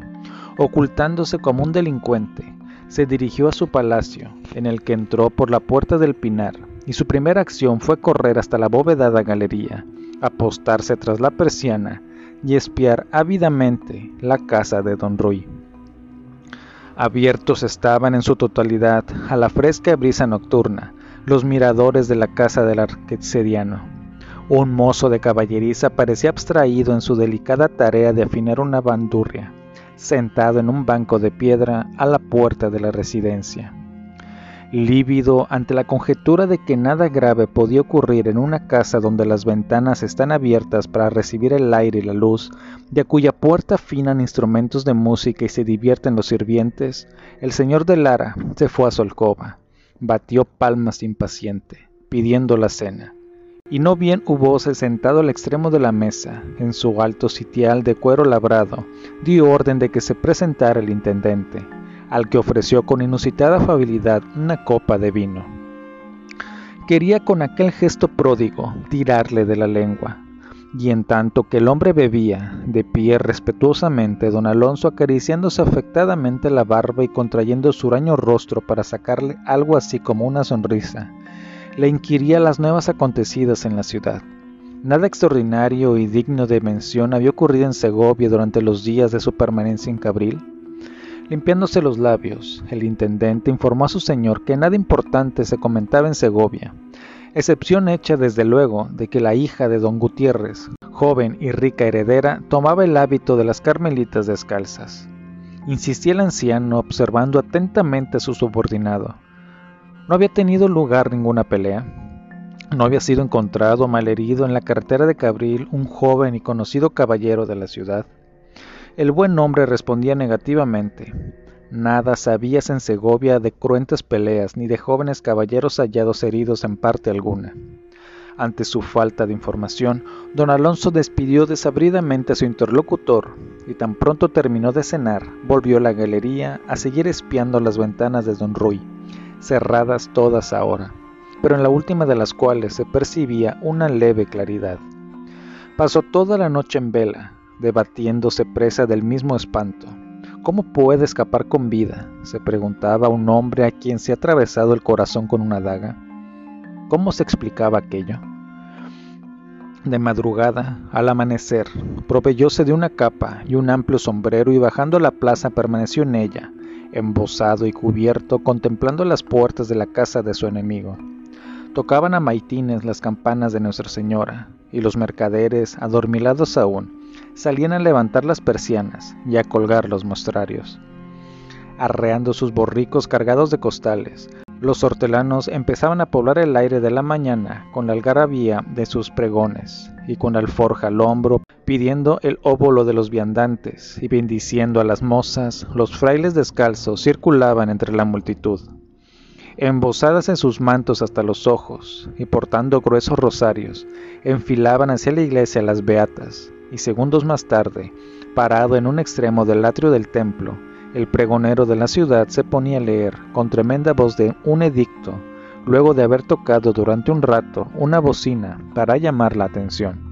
Ocultándose como un delincuente, se dirigió a su palacio, en el que entró por la puerta del pinar, y su primera acción fue correr hasta la bóvedada galería, apostarse tras la persiana y espiar ávidamente la casa de don Ruy. Abiertos estaban en su totalidad a la fresca brisa nocturna los miradores de la casa del arquetsediano. Un mozo de caballeriza parecía abstraído en su delicada tarea de afinar una bandurria, sentado en un banco de piedra a la puerta de la residencia lívido ante la conjetura de que nada grave podía ocurrir en una casa donde las ventanas están abiertas para recibir el aire y la luz, de cuya puerta afinan instrumentos de música y se divierten los sirvientes, el señor de Lara se fue a su alcoba, batió palmas impaciente, pidiendo la cena. Y no bien hubose sentado al extremo de la mesa, en su alto sitial de cuero labrado, dio orden de que se presentara el intendente, al que ofreció con inusitada afabilidad una copa de vino. Quería con aquel gesto pródigo tirarle de la lengua, y en tanto que el hombre bebía, de pie respetuosamente, don Alonso acariciándose afectadamente la barba y contrayendo su huraño rostro para sacarle algo así como una sonrisa, le inquiría las nuevas acontecidas en la ciudad. Nada extraordinario y digno de mención había ocurrido en Segovia durante los días de su permanencia en Cabril. Limpiándose los labios, el intendente informó a su señor que nada importante se comentaba en Segovia, excepción hecha desde luego de que la hija de don Gutiérrez, joven y rica heredera, tomaba el hábito de las carmelitas descalzas. Insistía el anciano observando atentamente a su subordinado. No había tenido lugar ninguna pelea. No había sido encontrado malherido en la carretera de Cabril un joven y conocido caballero de la ciudad. El buen hombre respondía negativamente. Nada sabías en Segovia de cruentas peleas ni de jóvenes caballeros hallados heridos en parte alguna. Ante su falta de información, don Alonso despidió desabridamente a su interlocutor y tan pronto terminó de cenar, volvió a la galería a seguir espiando las ventanas de don Ruy, cerradas todas ahora, pero en la última de las cuales se percibía una leve claridad. Pasó toda la noche en vela, debatiéndose presa del mismo espanto. ¿Cómo puede escapar con vida? se preguntaba un hombre a quien se ha atravesado el corazón con una daga. ¿Cómo se explicaba aquello? De madrugada, al amanecer, proveyóse de una capa y un amplio sombrero y bajando a la plaza permaneció en ella, embosado y cubierto, contemplando las puertas de la casa de su enemigo. Tocaban a maitines las campanas de Nuestra Señora, y los mercaderes, adormilados aún, salían a levantar las persianas y a colgar los mostrarios. Arreando sus borricos cargados de costales, los hortelanos empezaban a poblar el aire de la mañana con la algarabía de sus pregones y con alforja al hombro, pidiendo el óvulo de los viandantes y bendiciendo a las mozas, los frailes descalzos circulaban entre la multitud. Embosadas en sus mantos hasta los ojos y portando gruesos rosarios, enfilaban hacia la iglesia las beatas, y segundos más tarde, parado en un extremo del atrio del templo, el pregonero de la ciudad se ponía a leer, con tremenda voz de un edicto, luego de haber tocado durante un rato una bocina para llamar la atención.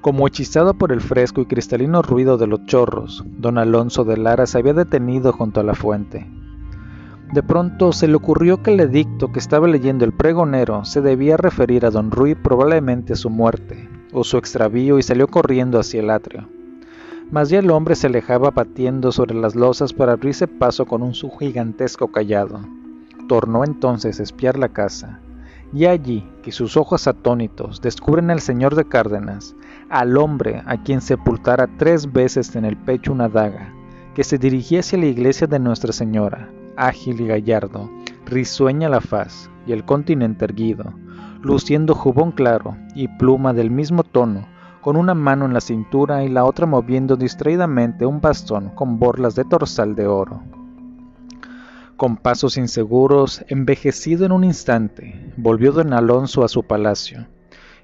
Como hechizado por el fresco y cristalino ruido de los chorros, don Alonso de Lara se había detenido junto a la fuente. De pronto se le ocurrió que el edicto que estaba leyendo el pregonero se debía referir a don Rui probablemente a su muerte o su extravío y salió corriendo hacia el atrio. Mas ya el hombre se alejaba batiendo sobre las losas para abrirse paso con un su gigantesco callado. Tornó entonces a espiar la casa, y allí que sus ojos atónitos descubren al señor de Cárdenas, al hombre a quien sepultara tres veces en el pecho una daga, que se dirigía hacia la iglesia de Nuestra Señora, ágil y gallardo, risueña la faz y el continente erguido, luciendo jubón claro y pluma del mismo tono, con una mano en la cintura y la otra moviendo distraídamente un bastón con borlas de torsal de oro. Con pasos inseguros, envejecido en un instante, volvió don Alonso a su palacio.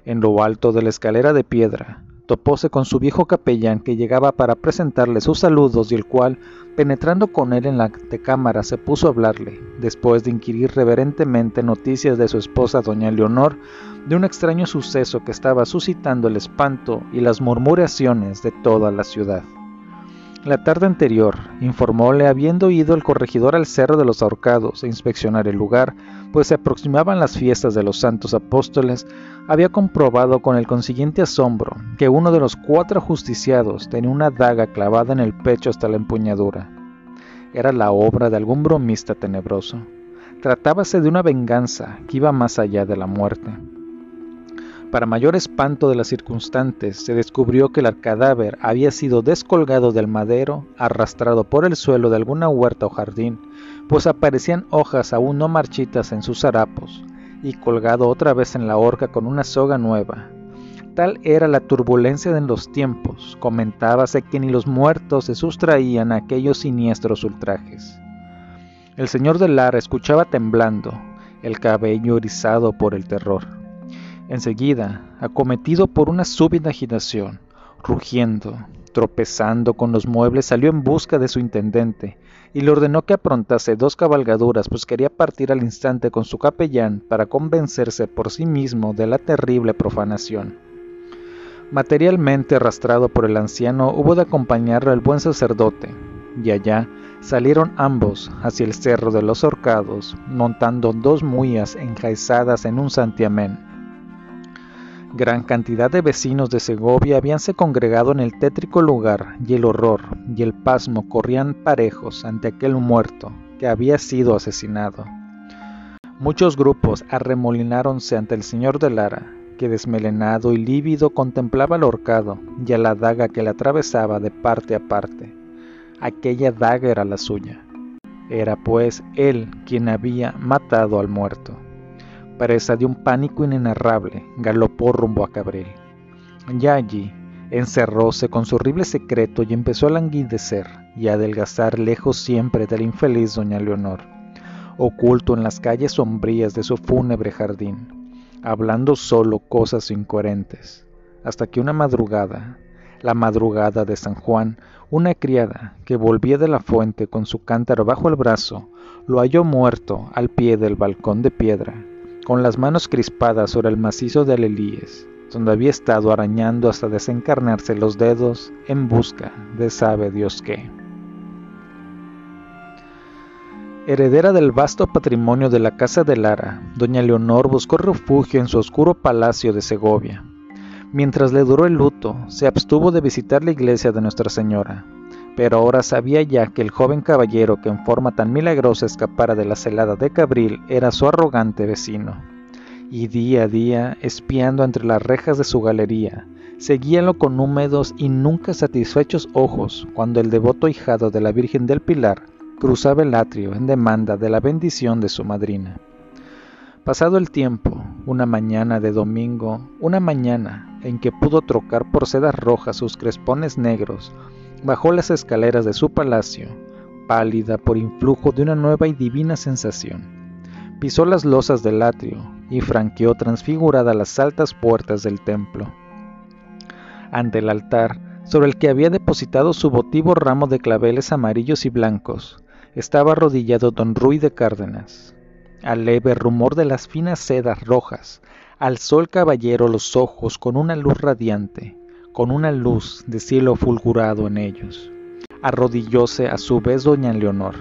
En lo alto de la escalera de piedra, topóse con su viejo capellán que llegaba para presentarle sus saludos y el cual, penetrando con él en la antecámara, se puso a hablarle, después de inquirir reverentemente noticias de su esposa doña Leonor, de un extraño suceso que estaba suscitando el espanto y las murmuraciones de toda la ciudad. La tarde anterior, informóle habiendo ido el corregidor al Cerro de los Ahorcados a inspeccionar el lugar, pues se aproximaban las fiestas de los santos apóstoles, había comprobado con el consiguiente asombro que uno de los cuatro justiciados tenía una daga clavada en el pecho hasta la empuñadura. Era la obra de algún bromista tenebroso. Tratábase de una venganza que iba más allá de la muerte. Para mayor espanto de las circunstantes, se descubrió que el cadáver había sido descolgado del madero, arrastrado por el suelo de alguna huerta o jardín, pues aparecían hojas aún no marchitas en sus harapos, y colgado otra vez en la horca con una soga nueva. Tal era la turbulencia de los tiempos, comentábase que ni los muertos se sustraían a aquellos siniestros ultrajes. El señor de Lara escuchaba temblando, el cabello erizado por el terror. Enseguida, acometido por una súbita agitación, rugiendo, tropezando con los muebles, salió en busca de su intendente y le ordenó que aprontase dos cabalgaduras, pues quería partir al instante con su capellán para convencerse por sí mismo de la terrible profanación. Materialmente arrastrado por el anciano, hubo de acompañarlo el buen sacerdote, y allá salieron ambos hacia el cerro de los horcados, montando dos muías enjaizadas en un santiamén Gran cantidad de vecinos de Segovia habíanse congregado en el tétrico lugar y el horror y el pasmo corrían parejos ante aquel muerto que había sido asesinado. Muchos grupos arremolináronse ante el señor de Lara, que desmelenado y lívido contemplaba al horcado y a la daga que le atravesaba de parte a parte. Aquella daga era la suya. Era pues él quien había matado al muerto presa de un pánico inenarrable, galopó rumbo a Cabril. Ya allí, encerróse con su horrible secreto y empezó a languidecer y a adelgazar lejos siempre del infeliz doña Leonor, oculto en las calles sombrías de su fúnebre jardín, hablando solo cosas incoherentes, hasta que una madrugada, la madrugada de San Juan, una criada que volvía de la fuente con su cántaro bajo el brazo, lo halló muerto al pie del balcón de piedra con las manos crispadas sobre el macizo de alelíes, donde había estado arañando hasta desencarnarse los dedos en busca de sabe Dios qué. Heredera del vasto patrimonio de la Casa de Lara, doña Leonor buscó refugio en su oscuro palacio de Segovia. Mientras le duró el luto, se abstuvo de visitar la iglesia de Nuestra Señora, pero ahora sabía ya que el joven caballero que en forma tan milagrosa escapara de la celada de Cabril era su arrogante vecino. Y día a día, espiando entre las rejas de su galería, seguíalo con húmedos y nunca satisfechos ojos cuando el devoto hijado de la Virgen del Pilar cruzaba el atrio en demanda de la bendición de su madrina. Pasado el tiempo, una mañana de domingo, una mañana en que pudo trocar por sedas rojas sus crespones negros Bajó las escaleras de su palacio, pálida por influjo de una nueva y divina sensación. Pisó las losas del atrio y franqueó transfigurada las altas puertas del templo. Ante el altar, sobre el que había depositado su votivo ramo de claveles amarillos y blancos, estaba arrodillado don Ruy de Cárdenas. Al leve rumor de las finas sedas rojas, alzó el caballero los ojos con una luz radiante, con una luz de cielo fulgurado en ellos. Arrodillóse a su vez doña Leonor,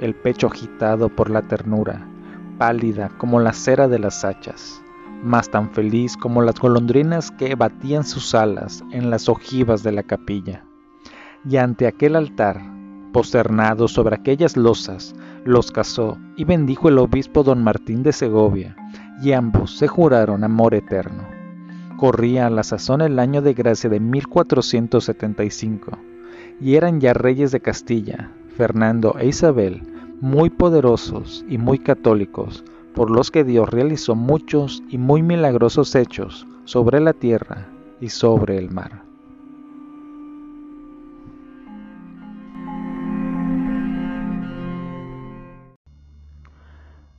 el pecho agitado por la ternura, pálida como la cera de las hachas, más tan feliz como las golondrinas que batían sus alas en las ojivas de la capilla. Y ante aquel altar, posternado sobre aquellas losas, los casó y bendijo el obispo don Martín de Segovia, y ambos se juraron amor eterno. Corría a la sazón el año de gracia de 1475, y eran ya reyes de Castilla, Fernando e Isabel, muy poderosos y muy católicos, por los que Dios realizó muchos y muy milagrosos hechos sobre la tierra y sobre el mar.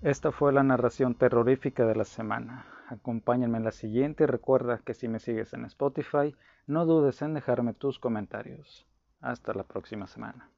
Esta fue la narración terrorífica de la semana. Acompáñenme en la siguiente y recuerda que si me sigues en Spotify, no dudes en dejarme tus comentarios. Hasta la próxima semana.